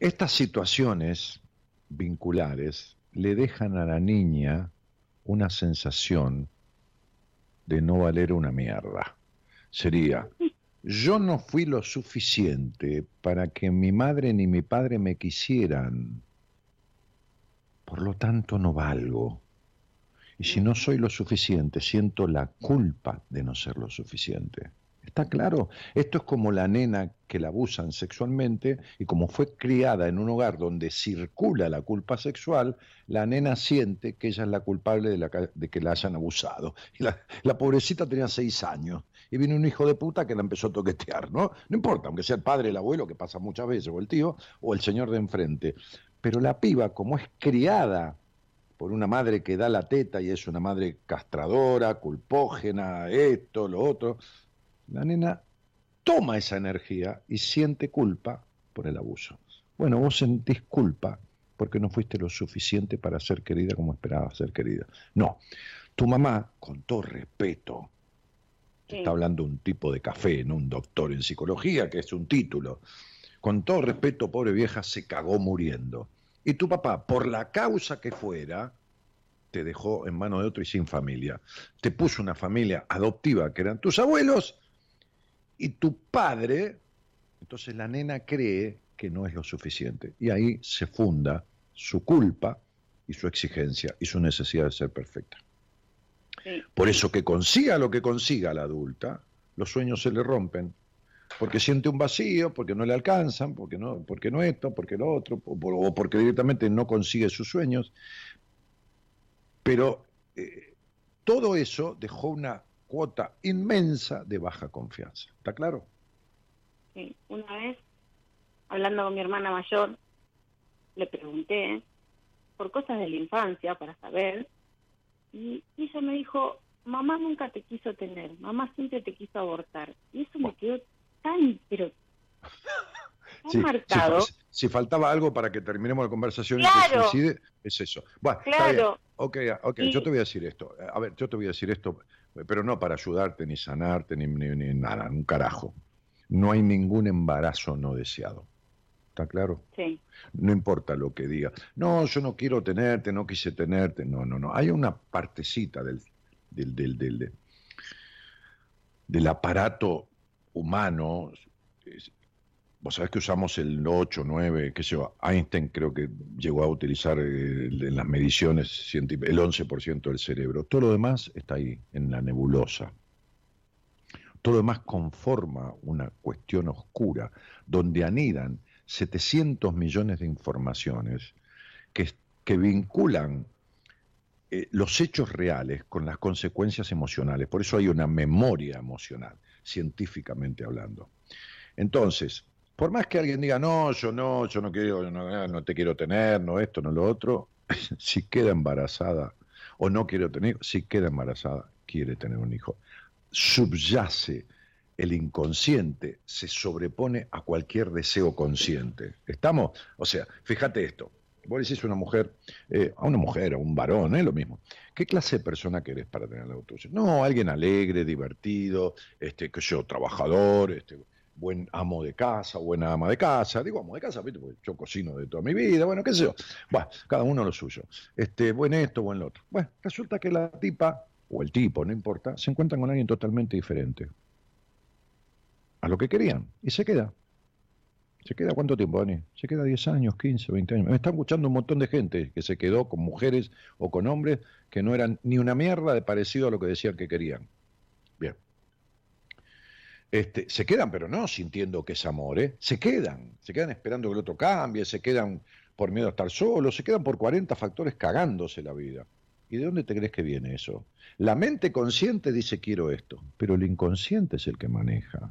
B: Estas situaciones vinculares le dejan a la niña una sensación de no valer una mierda. Sería, <laughs> yo no fui lo suficiente para que mi madre ni mi padre me quisieran. Por lo tanto, no valgo. Y si no soy lo suficiente, siento la culpa de no ser lo suficiente. ¿Está claro? Esto es como la nena que la abusan sexualmente y como fue criada en un hogar donde circula la culpa sexual, la nena siente que ella es la culpable de, la de que la hayan abusado. La pobrecita tenía seis años y vino un hijo de puta que la empezó a toquetear, ¿no? No importa, aunque sea el padre, el abuelo, que pasa muchas veces, o el tío, o el señor de enfrente. Pero la piba, como es criada por una madre que da la teta y es una madre castradora, culpógena, esto, lo otro, la nena toma esa energía y siente culpa por el abuso. Bueno, vos sentís culpa porque no fuiste lo suficiente para ser querida como esperabas ser querida. No, tu mamá, con todo respeto, Está hablando un tipo de café, no un doctor en psicología, que es un título. Con todo respeto, pobre vieja, se cagó muriendo. Y tu papá, por la causa que fuera, te dejó en manos de otro y sin familia. Te puso una familia adoptiva que eran tus abuelos y tu padre, entonces la nena cree que no es lo suficiente. Y ahí se funda su culpa y su exigencia y su necesidad de ser perfecta.
H: Sí.
B: Por eso que consiga lo que consiga la adulta, los sueños se le rompen, porque siente un vacío, porque no le alcanzan, porque no, porque no esto, porque lo otro, o porque directamente no consigue sus sueños. Pero eh, todo eso dejó una cuota inmensa de baja confianza. ¿Está claro?
H: Sí, una vez, hablando con mi hermana mayor, le pregunté por cosas de la infancia para saber, y ella me dijo, mamá nunca te quiso tener, mamá siempre te quiso abortar. Y eso me quedó tan, pero <laughs> tan
B: Sí,
H: marcado.
B: Si, si faltaba algo para que terminemos la conversación y
H: Claro.
B: se suicide, es eso. Bueno.
H: Claro.
B: Ok, ok,
H: Y-
B: yo te voy a decir esto. A ver, yo te voy a decir esto, pero no para ayudarte, ni sanarte, ni, ni, ni nada, un carajo. No hay ningún embarazo no deseado. ¿Está claro?
H: Sí,
B: No importa lo que diga. No, yo no quiero tenerte, no quise tenerte. No, no, no. Hay una partecita del, del, del, del, del aparato humano. Vos sabés que usamos el 8, 9, qué sé yo. Einstein creo que llegó a utilizar eh, en las mediciones el 11% del cerebro. Todo lo demás está ahí, en la nebulosa. Todo lo demás conforma una cuestión oscura, donde anidan 700 millones de informaciones que, que vinculan eh, los hechos reales con las consecuencias emocionales. Por eso hay una memoria emocional, científicamente hablando. Entonces, por más que alguien diga, no, yo no, yo no quiero, no, no te quiero tener, no esto, no lo otro, <laughs> si queda embarazada o no quiero tener, si queda embarazada, quiere tener un hijo. Subyace el inconsciente, se sobrepone a cualquier deseo consciente. ¿Estamos? O sea, fíjate esto. Vos decís a una mujer, eh, a una mujer, a un varón, es lo mismo. ¿Qué clase de persona querés para tener la tuya? No, alguien alegre, divertido, este, que yo, trabajador, este, buen amo de casa, buena ama de casa. Digo amo de casa, ¿viste? porque yo cocino de toda mi vida, bueno, qué sé yo. Bueno, cada uno lo suyo. Este, buen esto, buen lo otro. Bueno, resulta que la tipa, o el tipo, no importa, se encuentran con alguien totalmente diferente a lo que querían y se queda. ¿Se queda cuánto tiempo, Dani? Se queda 10 años, 15, 20 años. Me está escuchando un montón de gente que se quedó con mujeres o con hombres que no eran ni una mierda de parecido a lo que decían que querían. Bien. Este, se quedan, pero no sintiendo que es amor, ¿eh? Se quedan. Se quedan esperando que el otro cambie, se quedan por miedo a estar solos, se quedan por 40 factores cagándose la vida. ¿Y de dónde te crees que viene eso? La mente consciente dice quiero esto, pero el inconsciente es el que maneja.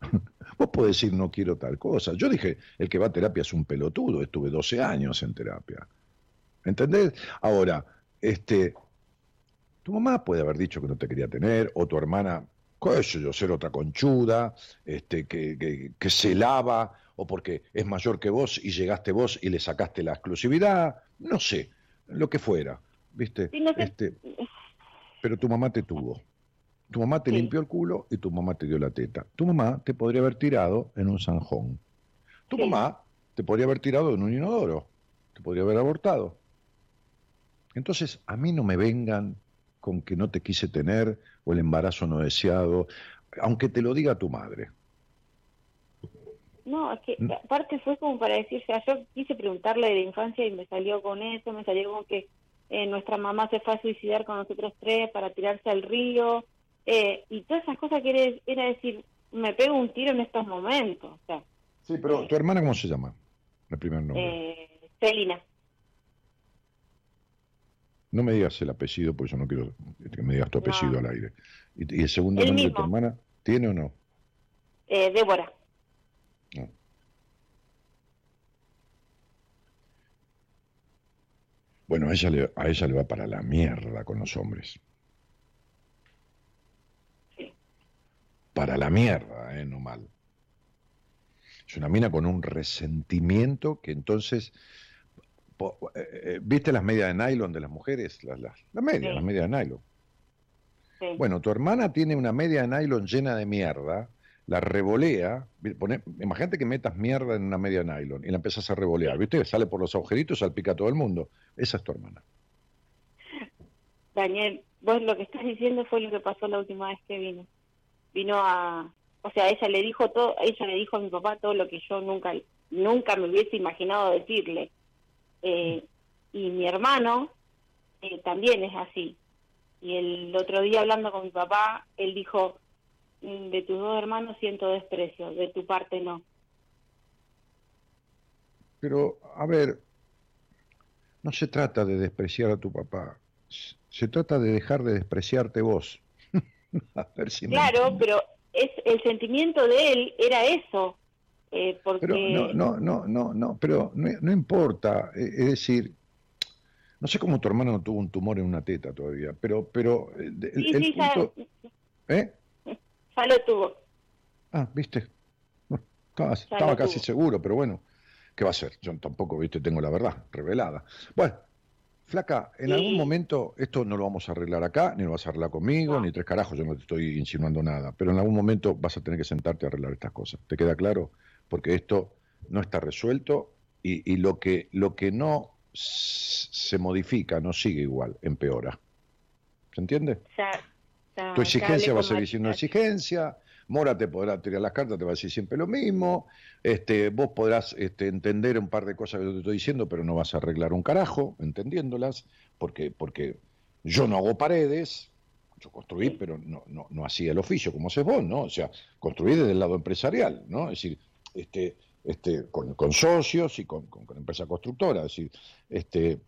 B: <laughs> Vos podés decir no quiero tal cosa. Yo dije, el que va a terapia es un pelotudo, estuve 12 años en terapia. ¿Entendés? Ahora, este, tu mamá puede haber dicho que no te quería tener, o tu hermana, qué sé yo, ser otra conchuda, este, que, que, que se lava, o porque es mayor que vos y llegaste vos y le sacaste la exclusividad, no sé, lo que fuera, ¿viste?
H: Sí, no sé.
B: Este, pero tu mamá te tuvo. Tu mamá te
H: Sí.
B: limpió el culo y tu mamá te dio la teta. Tu mamá te podría haber tirado en un zanjón. Tu
H: Sí.
B: mamá te podría haber tirado en un inodoro. Te podría haber abortado. Entonces, a mí no me vengan con que no te quise tener o el embarazo no deseado, aunque te lo diga tu madre.
H: No, es que aparte fue como para decir, o sea, yo quise preguntarle de la infancia y me salió con eso, me salió con que eh, nuestra mamá se fue a suicidar con nosotros tres para tirarse al río, eh, y todas esas cosas que era, decir, me pego un tiro en estos momentos. O sea,
B: Sí, pero ¿tu hermana cómo se llama? El primer nombre.
H: eh, Celina,
B: No me digas el apellido, porque yo no quiero que me digas tu
H: No.
B: apellido al aire. ¿Y, y el segundo
H: El
B: nombre de tu hermana tiene o no?
H: eh, Débora.
B: No. Bueno, a ella, le, a ella le va para la mierda con los hombres.
H: Sí.
B: Para la mierda, ¿eh? No mal. Es una mina con un resentimiento que entonces... eh, eh, ¿Viste las medias de nylon de las mujeres? Las, las, las medias,
H: Sí.
B: las medias de nylon.
H: Sí.
B: Bueno, tu hermana tiene una media de nylon llena de mierda, la revolea, pone- imagínate que metas mierda en una media de nylon y la empezás a revolear, ¿viste? Sale por los agujeritos, salpica a todo el mundo. Esa es tu hermana.
H: Daniel, vos lo que estás diciendo fue lo que pasó la última vez que vino. Vino a, o sea, ella le dijo todo, ella le dijo a mi papá todo lo que yo nunca, nunca me hubiese imaginado decirle. Eh, y mi hermano eh, también es así. Y el otro día hablando con mi papá, él dijo, "Mm, de tus dos hermanos siento desprecio, de tu parte no.
B: Pero, a ver, no se trata de despreciar a tu papá, se- se trata de dejar de despreciarte vos. <laughs> a ver si
H: Claro, pero es el sentimiento de él era eso, eh, porque
B: Pero no, no, no, no, no, pero no, no importa. eh, Es decir, no sé cómo tu hermano no tuvo un tumor en una teta todavía, pero, pero eh, el,
H: sí,
B: el
H: sí, ya,
B: punto, <laughs> ¿eh?
H: ya lo tuvo.
B: Ah, viste. <laughs> Estaba,
H: Ya
B: estaba casi
H: tuvo.
B: seguro, pero bueno, ¿qué va a ser? Yo tampoco, viste, tengo la verdad revelada. Bueno, flaca, en
H: Sí.
B: algún momento esto no lo vamos a arreglar acá, ni lo vas a arreglar conmigo,
H: No.
B: ni tres carajos, yo no te estoy insinuando nada, pero en algún momento vas a tener que sentarte a arreglar estas cosas. ¿Te queda claro? Porque esto no está resuelto y, y lo, que, lo que no se modifica no sigue igual, empeora. ¿Se entiende? Tu exigencia va a seguir siendo exigencia, Mora te podrá tirar las cartas, te va a decir siempre lo mismo, este, vos podrás este, entender un par de cosas que yo te estoy diciendo, pero no vas a arreglar un carajo entendiéndolas, porque, porque yo no hago paredes, yo construí, pero no, no, no hacía el oficio como haces vos, ¿no? O sea, construí desde el lado empresarial, ¿no? Es decir, este, este, con, con socios y con, con, con empresa constructora, es decir, este,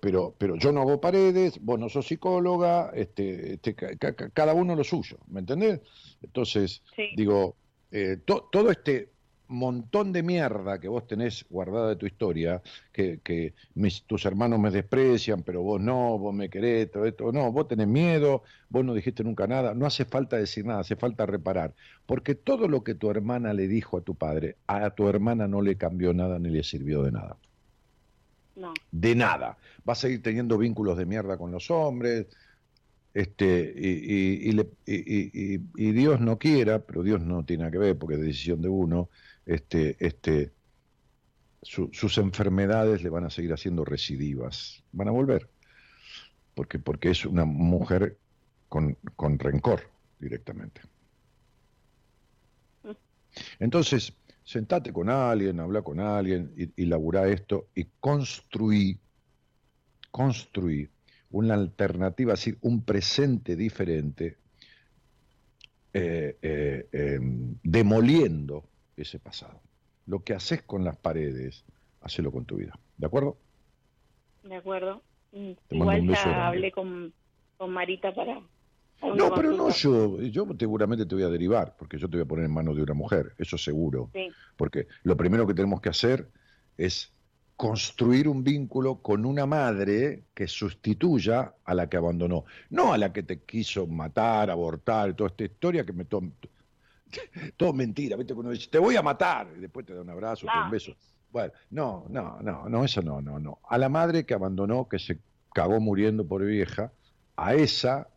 B: pero, pero yo no hago paredes, vos no sos psicóloga, este, este, ca- ca- cada uno lo suyo, ¿me entendés? Entonces,
H: Sí.
B: digo, eh, to- todo este montón de mierda que vos tenés guardada de tu historia, que, que mis- tus hermanos me desprecian, pero vos no, vos me querés, todo esto, no, vos tenés miedo, vos no dijiste nunca nada, no hace falta decir nada, hace falta reparar, porque todo lo que tu hermana le dijo a tu padre, a tu hermana no le cambió nada ni le sirvió de nada
H: No,
B: de nada. Va a seguir teniendo vínculos de mierda con los hombres, este, y, y- Dios no quiera, pero Dios no tiene nada que ver porque es decisión de uno, este, este, su- sus enfermedades le van a seguir haciendo recidivas, van a volver, porque, porque es una mujer con, con rencor directamente. Entonces, sentate con alguien, habla con alguien y, y laburá esto y construí, construí una alternativa, es decir, un presente diferente, eh, eh, eh, demoliendo ese pasado. Lo que haces con las paredes, hacelo con tu vida. ¿De acuerdo?
H: de acuerdo.
B: Te mando
H: Igual
B: un beso
H: ya hablé con, con Marita para...
B: No, pero no yo, yo seguramente te voy a derivar, porque yo te voy a poner en manos de una mujer, eso seguro.
H: Sí,
B: Porque lo primero que tenemos que hacer es construir un vínculo con una madre que sustituya a la que abandonó, no a la que te quiso matar, abortar, toda esta historia que me to- <laughs> todo mentira, ¿viste? Cuando dice, te voy a matar, y después te da un abrazo, te da un beso. Bueno, no, no, no, no, eso no, no, no. A la madre que abandonó, que se cagó muriendo por vieja, a esa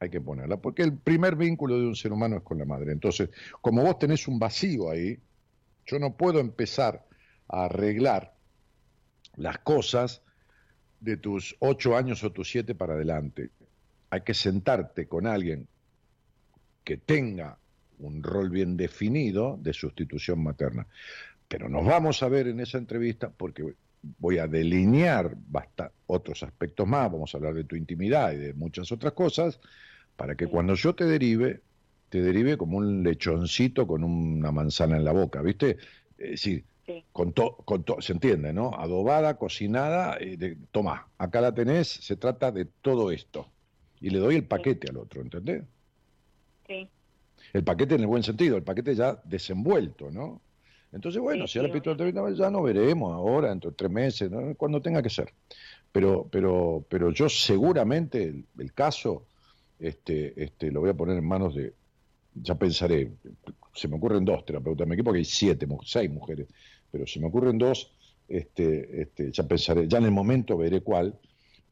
B: hay que ponerla, porque el primer vínculo de un ser humano es con la madre. Entonces, como vos tenés un vacío ahí, yo no puedo empezar a arreglar las cosas de tus ocho años o tus siete para adelante. Hay que sentarte con alguien que tenga un rol bien definido de sustitución materna. Pero nos vamos a ver en esa entrevista porque voy a delinear otros aspectos más, vamos a hablar de tu intimidad y de muchas otras cosas, para que cuando yo te derive, te derive como un lechoncito con una manzana en la boca, ¿viste? Es decir,
H: Sí.
B: con todo, con to- se entiende, ¿no? Adobada, cocinada, eh, de, tomá, acá la tenés, se trata de todo esto. Y le doy el paquete al otro, ¿entendés?
H: Sí,
B: El paquete en el buen sentido, el paquete ya desenvuelto, ¿no? Entonces, bueno,
H: Sí,
B: si ahora 30, ya no veremos ahora, dentro de tres meses, ¿no? cuando tenga que ser. Pero, pero, pero yo seguramente el, el caso este, este, lo voy a poner en manos de, ya pensaré, se me ocurren dos terapeutas, me equipo que hay siete, seis mujeres, pero se me ocurren dos, este, este, ya pensaré, ya en el momento veré cuál,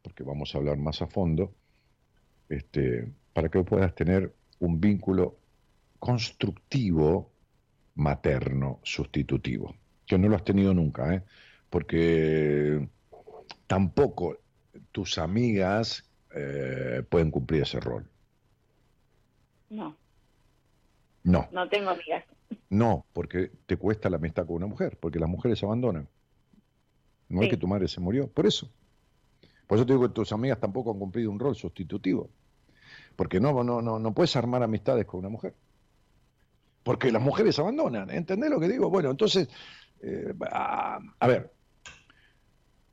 B: porque vamos a hablar más a fondo, este, para que puedas tener un vínculo constructivo materno sustitutivo, que no lo has tenido nunca, ¿eh? porque tampoco tus amigas eh, pueden cumplir ese rol.
H: no,
B: No,
H: no tengo amigas.
B: no, porque te cuesta la amistad con una mujer, porque las mujeres se abandonan. No es que tu madre se murió, por eso. Por eso te digo que tus amigas tampoco han cumplido un rol sustitutivo. Porque no, no, no, no puedes armar amistades con una mujer. Porque las mujeres abandonan, ¿entendés lo que digo? Bueno, entonces, eh, a, a ver,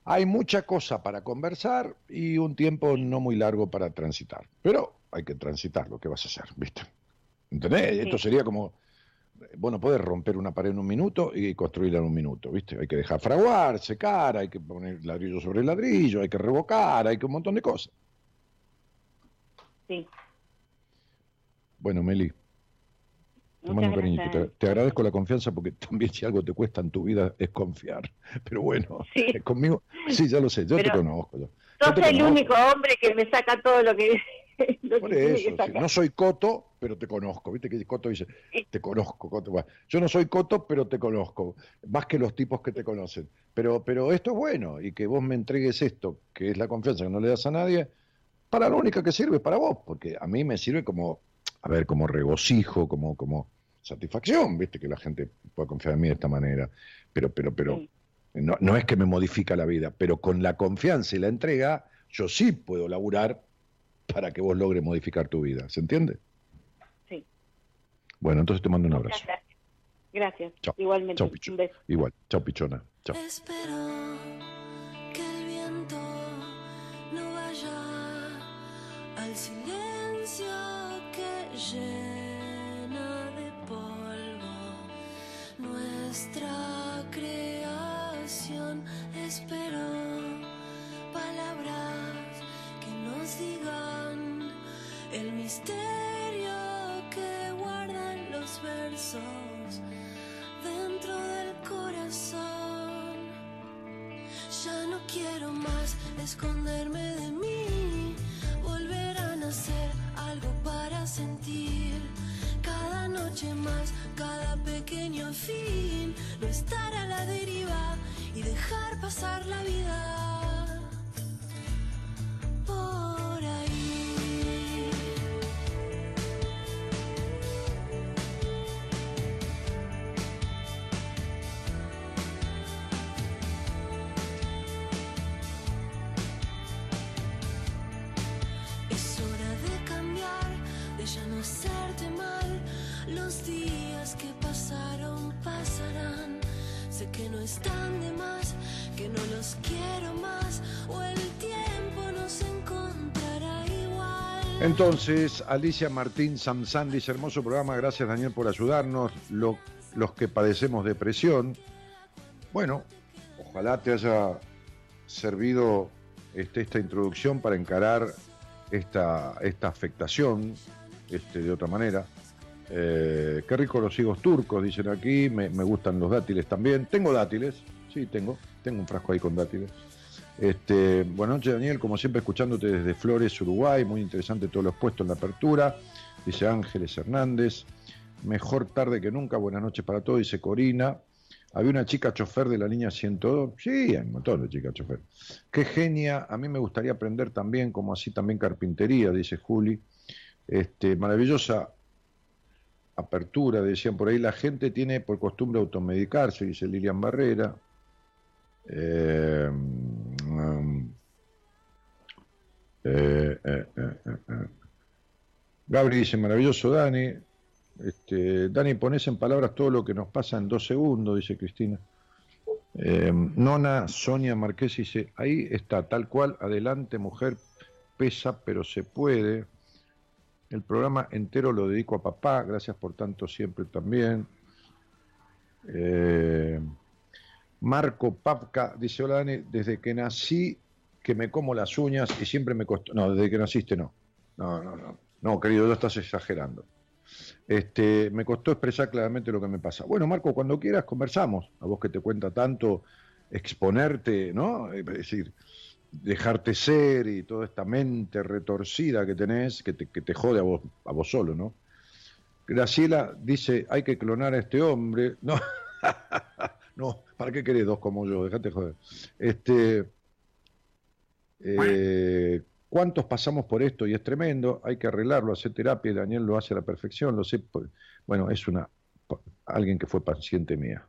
B: hay mucha cosa para conversar y un tiempo no muy largo para transitar. Pero hay que transitar lo que vas a hacer, ¿viste? ¿Entendés?
H: Sí.
B: Esto sería como, bueno, puedes romper una pared en un minuto y construirla en un minuto, ¿viste? Hay que dejar fraguar, secar, hay que poner ladrillo sobre ladrillo, hay que revocar, hay que un montón de cosas.
H: Sí,
B: Bueno, Meli, te cariño. Te, agradezco la confianza porque <laughs> también si algo te cuesta en tu vida es confiar. Pero bueno,
H: Sí.
B: conmigo, sí, ya lo sé, yo te conozco. Yo,
H: Sos
B: te
H: el
B: conozco.
H: único hombre que me saca todo lo que, <laughs> lo
B: Por
H: que
B: eso,
H: que
B: sí,
H: sacar.
B: no soy Coto, pero te conozco. ¿Viste que Coto dice, te conozco, Coto? Bueno, yo no soy Coto, pero te conozco, más que los tipos que te conocen. Pero, pero esto es bueno, y que vos me entregues esto, que es la confianza que no le das a nadie, para lo único que sirve para vos, porque a mí me sirve como, a ver, como regocijo, como, como satisfacción, viste, que la gente pueda confiar en mí de esta manera. Pero, pero, pero,
H: Sí.
B: no, no es que me modifica la vida, pero con la confianza y la entrega, yo sí puedo laburar para que vos logres modificar tu vida. ¿Se entiende?
H: Sí.
B: Bueno, entonces te mando un abrazo.
H: gracias. Gracias.
B: Chao.
H: Igualmente.
B: Chao.
H: Un beso.
B: Igual. Chao, pichona. Chao.
F: Espero que el viento no vaya al silencio que llena nuestra creación. Espero palabras que nos digan el misterio que guardan los versos dentro del corazón. Ya no quiero más esconderme de mí, volver a nacer algo para sentir. Cada noche más, cada pequeño fin, no estar a la deriva y dejar pasar la vida. Por
B: Entonces, Alicia Martín Samsán dice, hermoso programa, gracias Daniel por ayudarnos, Lo- los que padecemos depresión. Bueno, ojalá te haya servido este, esta introducción para encarar esta, esta afectación este, de otra manera. Eh, qué rico los higos turcos, dicen aquí, me, gustan los dátiles también. Tengo dátiles, sí, tengo, tengo un frasco ahí con dátiles. Este, buenas noches, Daniel. Como siempre, escuchándote desde Flores, Uruguay. Muy interesante todo lo expuesto en la apertura. Dice Ángeles Hernández. Mejor tarde que nunca. Buenas noches para todos. Dice Corina. Había una chica chofer de la línea 102. Sí, hay un montón de chicas chofer. Qué genia. A mí me gustaría aprender también, como así también carpintería, dice Juli. Este, maravillosa apertura, decían por ahí. La gente tiene por costumbre automedicarse, dice Lilian Barrera. Eh, mm, eh, eh. Gabri dice, maravilloso Dani. Este, Dani, pones en palabras todo lo que nos pasa en dos segundos, dice Cristina. Nona Sonia Marqués dice, ahí está, tal cual, adelante mujer, pesa, pero se puede. El programa entero lo dedico a papá, gracias por tanto siempre también. Eh, Marco Papka dice, hola Dani, desde que nací que me como las uñas y siempre me costó... No, desde que naciste no. No, no, no. No, querido, lo estás exagerando. Este, me costó expresar claramente lo que me pasa. Bueno, Marco, cuando quieras conversamos. A vos que te cuenta tanto exponerte, ¿no? Es decir, dejarte ser y toda esta mente retorcida que tenés, que te, que te jode a vos, a vos solo, ¿no? Graciela dice, hay que clonar a este hombre. No, <laughs> no, ¿para qué querés dos como yo? Dejate joder. Este, eh, ¿Cuántos pasamos por esto? Y es tremendo, hay que arreglarlo, hacer terapia, y Daniel lo hace a la perfección, lo sé. Bueno, es una alguien que fue paciente mía.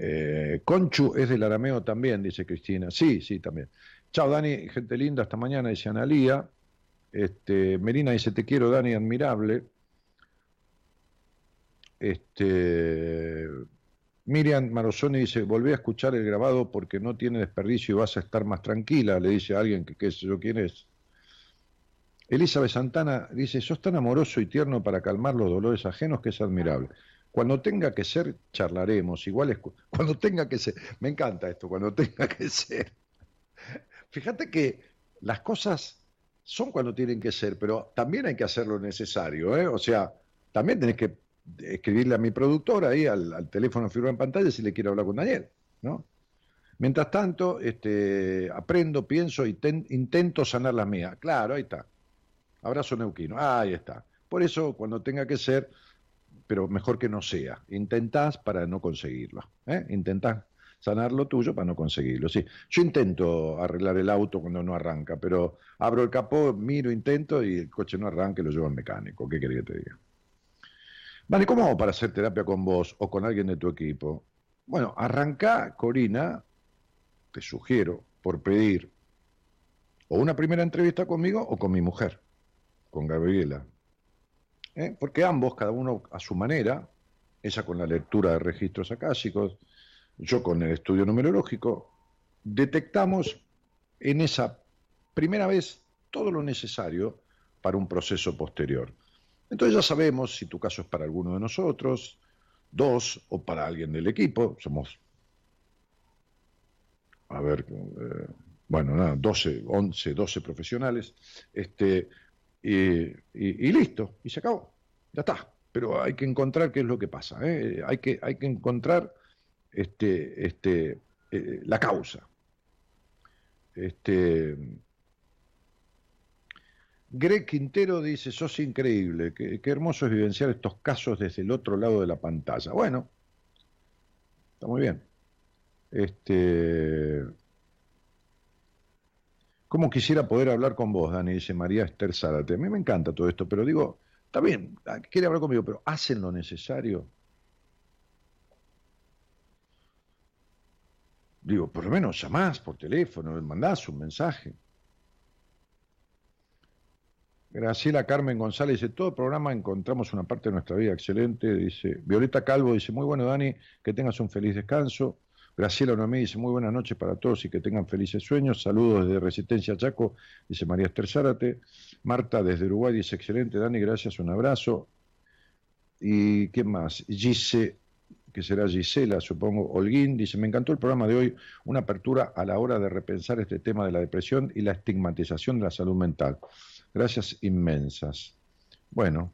B: Eh, Conchu es del arameo también, dice Cristina. Sí, sí, también. Chao, Dani, gente linda, hasta mañana, dice Analía. Este, Melina dice, te quiero, Dani, admirable. Este, Miriam Marosoni dice, volví a escuchar el grabado porque no tiene desperdicio y vas a estar más tranquila, le dice a alguien que qué sé yo quién es. Elizabeth Santana dice, sos tan amoroso y tierno para calmar los dolores ajenos que es admirable. Cuando tenga que ser, charlaremos. Igual es cu- <laughs> cuando tenga que ser. Me encanta esto, cuando tenga que ser. Fíjate que las cosas son cuando tienen que ser, pero también hay que hacer lo necesario. ¿eh? O sea, también tenés que escribirle a mi productora ahí al, teléfono figura en pantalla si le quiero hablar con Daniel. ¿no? Mientras tanto, este, aprendo, pienso y ten- intento sanar las mías. Claro, ahí está. Abrazo neuquino. Ahí está. Por eso, cuando tenga que ser, pero mejor que no sea. Intentás para no conseguirlo. ¿eh? Intentás sanar lo tuyo para no conseguirlo. Sí, yo intento arreglar el auto cuando no arranca, pero abro el capó, miro, intento y el coche no arranca y lo llevo al mecánico. ¿Qué querés que te diga? Vale, ¿cómo hago para hacer terapia con vos o con alguien de tu equipo? Bueno, arranca, Corina, te sugiero, por pedir o una primera entrevista conmigo o con mi mujer, con Gabriela. ¿Eh? Porque ambos, cada uno a su manera, ella con la lectura de registros acásicos, yo con el estudio numerológico, detectamos en esa primera vez todo lo necesario para un proceso posterior. Entonces ya sabemos si tu caso es para alguno de nosotros, dos o para alguien del equipo, somos, a ver, eh, bueno, nada, 12, 11, 12 profesionales, este, y, listo, y se acabó, ya está. Pero hay que encontrar qué es lo que pasa, ¿eh? hay, que, hay que encontrar este, este, eh, la causa. Este, Greg Quintero dice, sos increíble, qué, qué hermoso es vivenciar estos casos desde el otro lado de la pantalla. Bueno, está muy bien. Este, ¿Cómo quisiera poder hablar con vos, Dani? Dice María Esther Zárate. A mí me encanta todo esto, pero digo, está bien, ah, quiere hablar conmigo, pero ¿hacen lo necesario? Digo, por lo menos llamás por teléfono, mandás un mensaje. Graciela Carmen González dice, todo programa encontramos una parte de nuestra vida excelente. Dice, Violeta Calvo dice, muy bueno Dani, que tengas un feliz descanso. Graciela Noemí dice, muy buenas noches para todos y que tengan felices sueños. Saludos desde Resistencia Chaco, dice María Esther Zárate. Marta desde Uruguay dice, excelente Dani, gracias, un abrazo. ¿Y qué más? Gise, que será Gisela, supongo, Holguín, dice, me encantó el programa de hoy, una apertura a la hora de repensar este tema de la depresión y la estigmatización de la salud mental. Gracias inmensas. Bueno,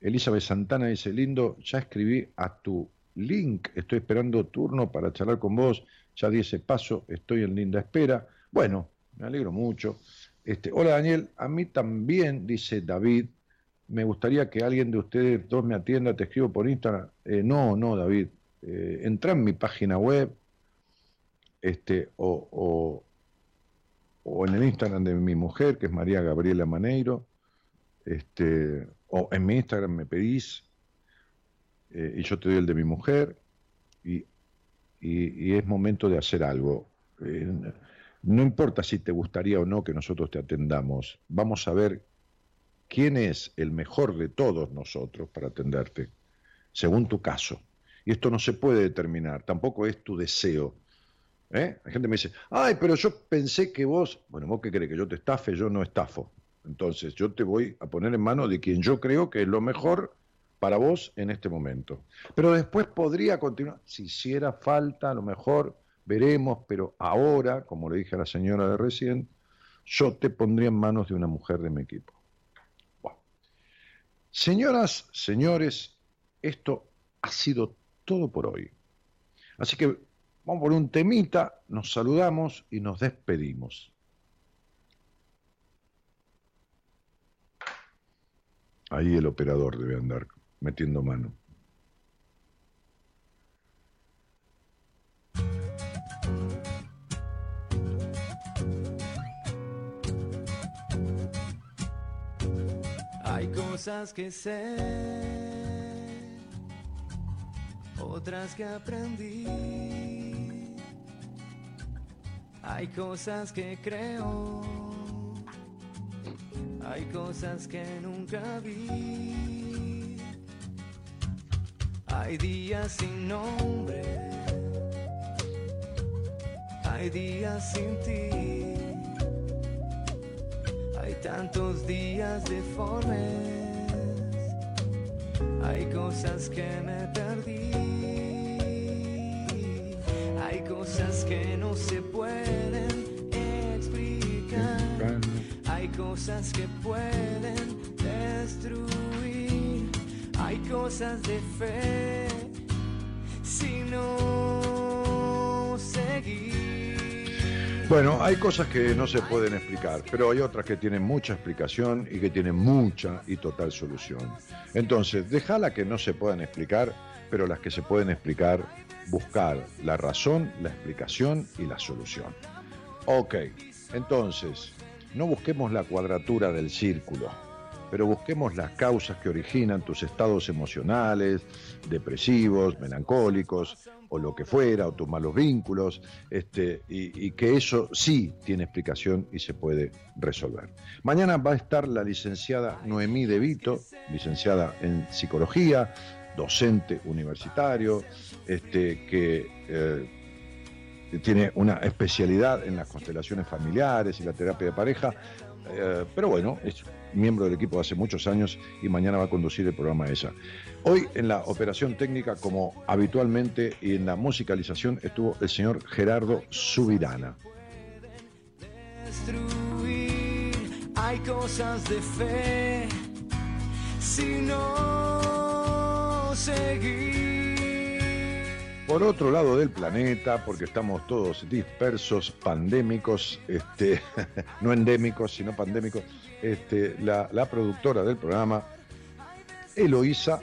B: Elizabeth Santana dice, lindo, ya escribí a tu link, estoy esperando turno para charlar con vos, ya di ese paso, estoy en linda espera. Bueno, me alegro mucho. Este, hola Daniel, a mí también, dice David, me gustaría que alguien de ustedes dos me atienda, te escribo por Instagram. Eh, no, no, David, eh, entra en mi página web este, o, o, o en el Instagram de mi mujer, que es María Gabriela Maneiro, este, o en mi Instagram me pedís eh, y yo te doy el de mi mujer y, y- es momento de hacer algo. Eh, no importa si te gustaría o no que nosotros te atendamos, vamos a ver quién es el mejor de todos nosotros para atenderte, según tu caso. Y esto no se puede determinar, tampoco es tu deseo. ¿eh? La gente me dice, ay, pero yo pensé que vos, bueno, vos qué crees, que yo te estafe, yo no estafo. Entonces yo te voy a poner en manos de quien yo creo que es lo mejor para vos en este momento. Pero después podría continuar, si hiciera falta, a lo mejor veremos, pero ahora, como le dije a la señora de recién, yo te pondría en manos de una mujer de mi equipo. Bueno. Señoras, señores, esto ha sido todo por hoy. Así que vamos por un temita, nos saludamos y nos despedimos. Ahí el operador debe andar metiendo mano.
I: Hay cosas que sé, otras que aprendí. Hay cosas que creo, hay cosas que nunca vi. Hay días sin nombre, hay días sin ti. Hay tantos días deformes, hay cosas que me perdí, hay cosas que no se pueden explicar, hay cosas que pueden destruir, hay cosas de fe si no seguir.
B: Bueno, hay cosas que no se pueden explicar, pero hay otras que tienen mucha explicación y que tienen mucha y total solución. Entonces, déjala que no se puedan explicar, pero las que se pueden explicar, buscar la razón, la explicación y la solución. Ok, entonces, no busquemos la cuadratura del círculo, pero busquemos las causas que originan tus estados emocionales, depresivos, melancólicos, o lo que fuera, o tus malos vínculos, este, y, que eso sí tiene explicación y se puede resolver. Mañana va a estar la licenciada Noemí De Vito, licenciada en psicología, docente universitario, este, que eh, tiene una especialidad en las constelaciones familiares y la terapia de pareja, eh, pero bueno, es miembro del equipo hace muchos años y mañana va a conducir el programa ella. Hoy en la operación técnica, como habitualmente, y en la musicalización estuvo el señor Gerardo Subirana.
I: Hay cosas de fe si no seguir.
B: Por otro lado del planeta, porque estamos todos dispersos, pandémicos, este, <laughs> no endémicos, sino pandémicos, este, la, la productora del programa, Eloísa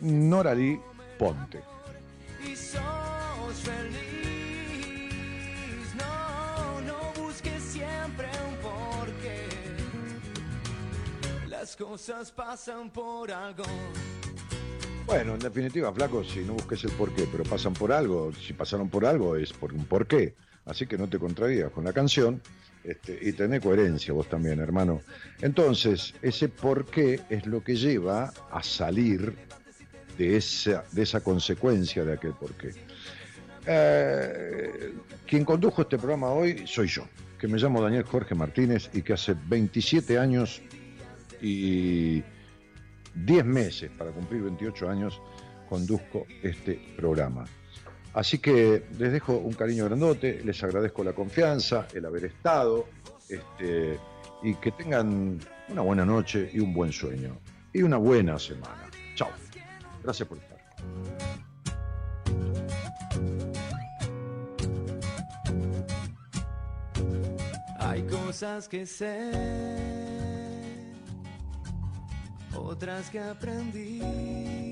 B: Noralí Ponte.
I: Las cosas pasan por algo.
B: Bueno, en definitiva, flaco, si no busques el porqué, pero pasan por algo, si pasaron por algo es por un porqué. Así que no te contradigas con la canción este, y tené coherencia vos también, hermano. Entonces, ese porqué es lo que lleva a salir de esa, de esa consecuencia de aquel porqué. Eh, quien condujo este programa hoy soy yo, que me llamo Daniel Jorge Martínez y que hace 27 años y 10 meses, para cumplir 28 años, conduzco este programa. Así que les dejo un cariño grandote, les agradezco la confianza, el haber estado, este, y que tengan una buena noche y un buen sueño. Y una buena semana. Chao. Gracias por estar.
I: Hay cosas que sé, otras que aprendí.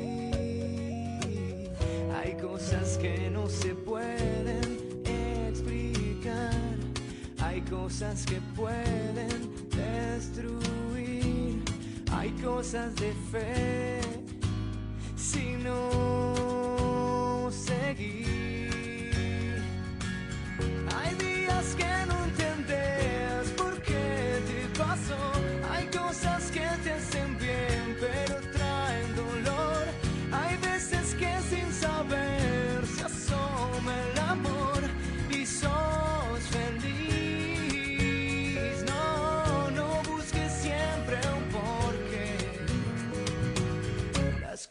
I: Cosas que no se pueden explicar. Hay cosas que pueden destruir. Hay cosas de fe. Si no seguir. Hay días que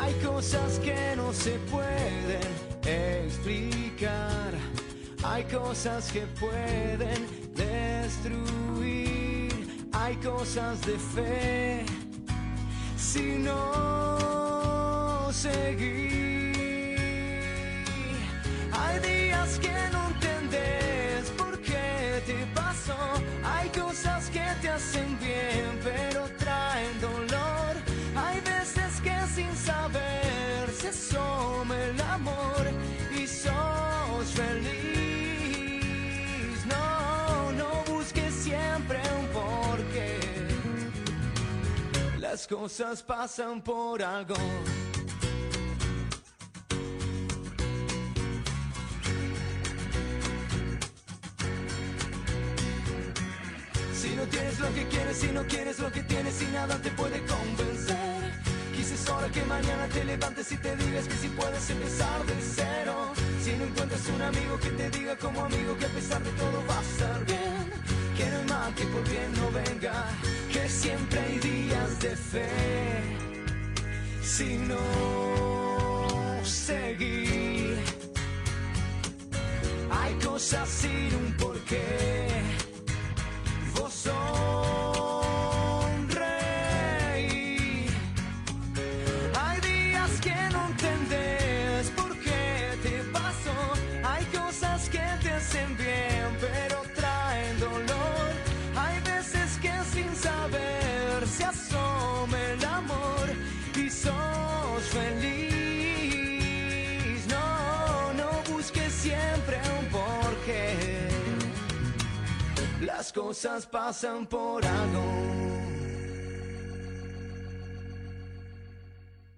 I: Hay cosas que no se pueden explicar. Hay cosas que pueden destruir. Hay cosas de fe. Si no seguir. Hay días que Las cosas pasan por algo. Si no tienes lo que quieres, si no quieres lo que tienes y nada te puede convencer. Quizás ahora que mañana te levantes y te digas que si puedes empezar de cero. Si no encuentras un amigo que te diga como amigo que a pesar de todo va a estar bien. Que hay mal por bien no venga, que siempre hay días de fe. Si no seguir, hay cosas sin un porqué. Vos sonreí. Cosas pasan por algo.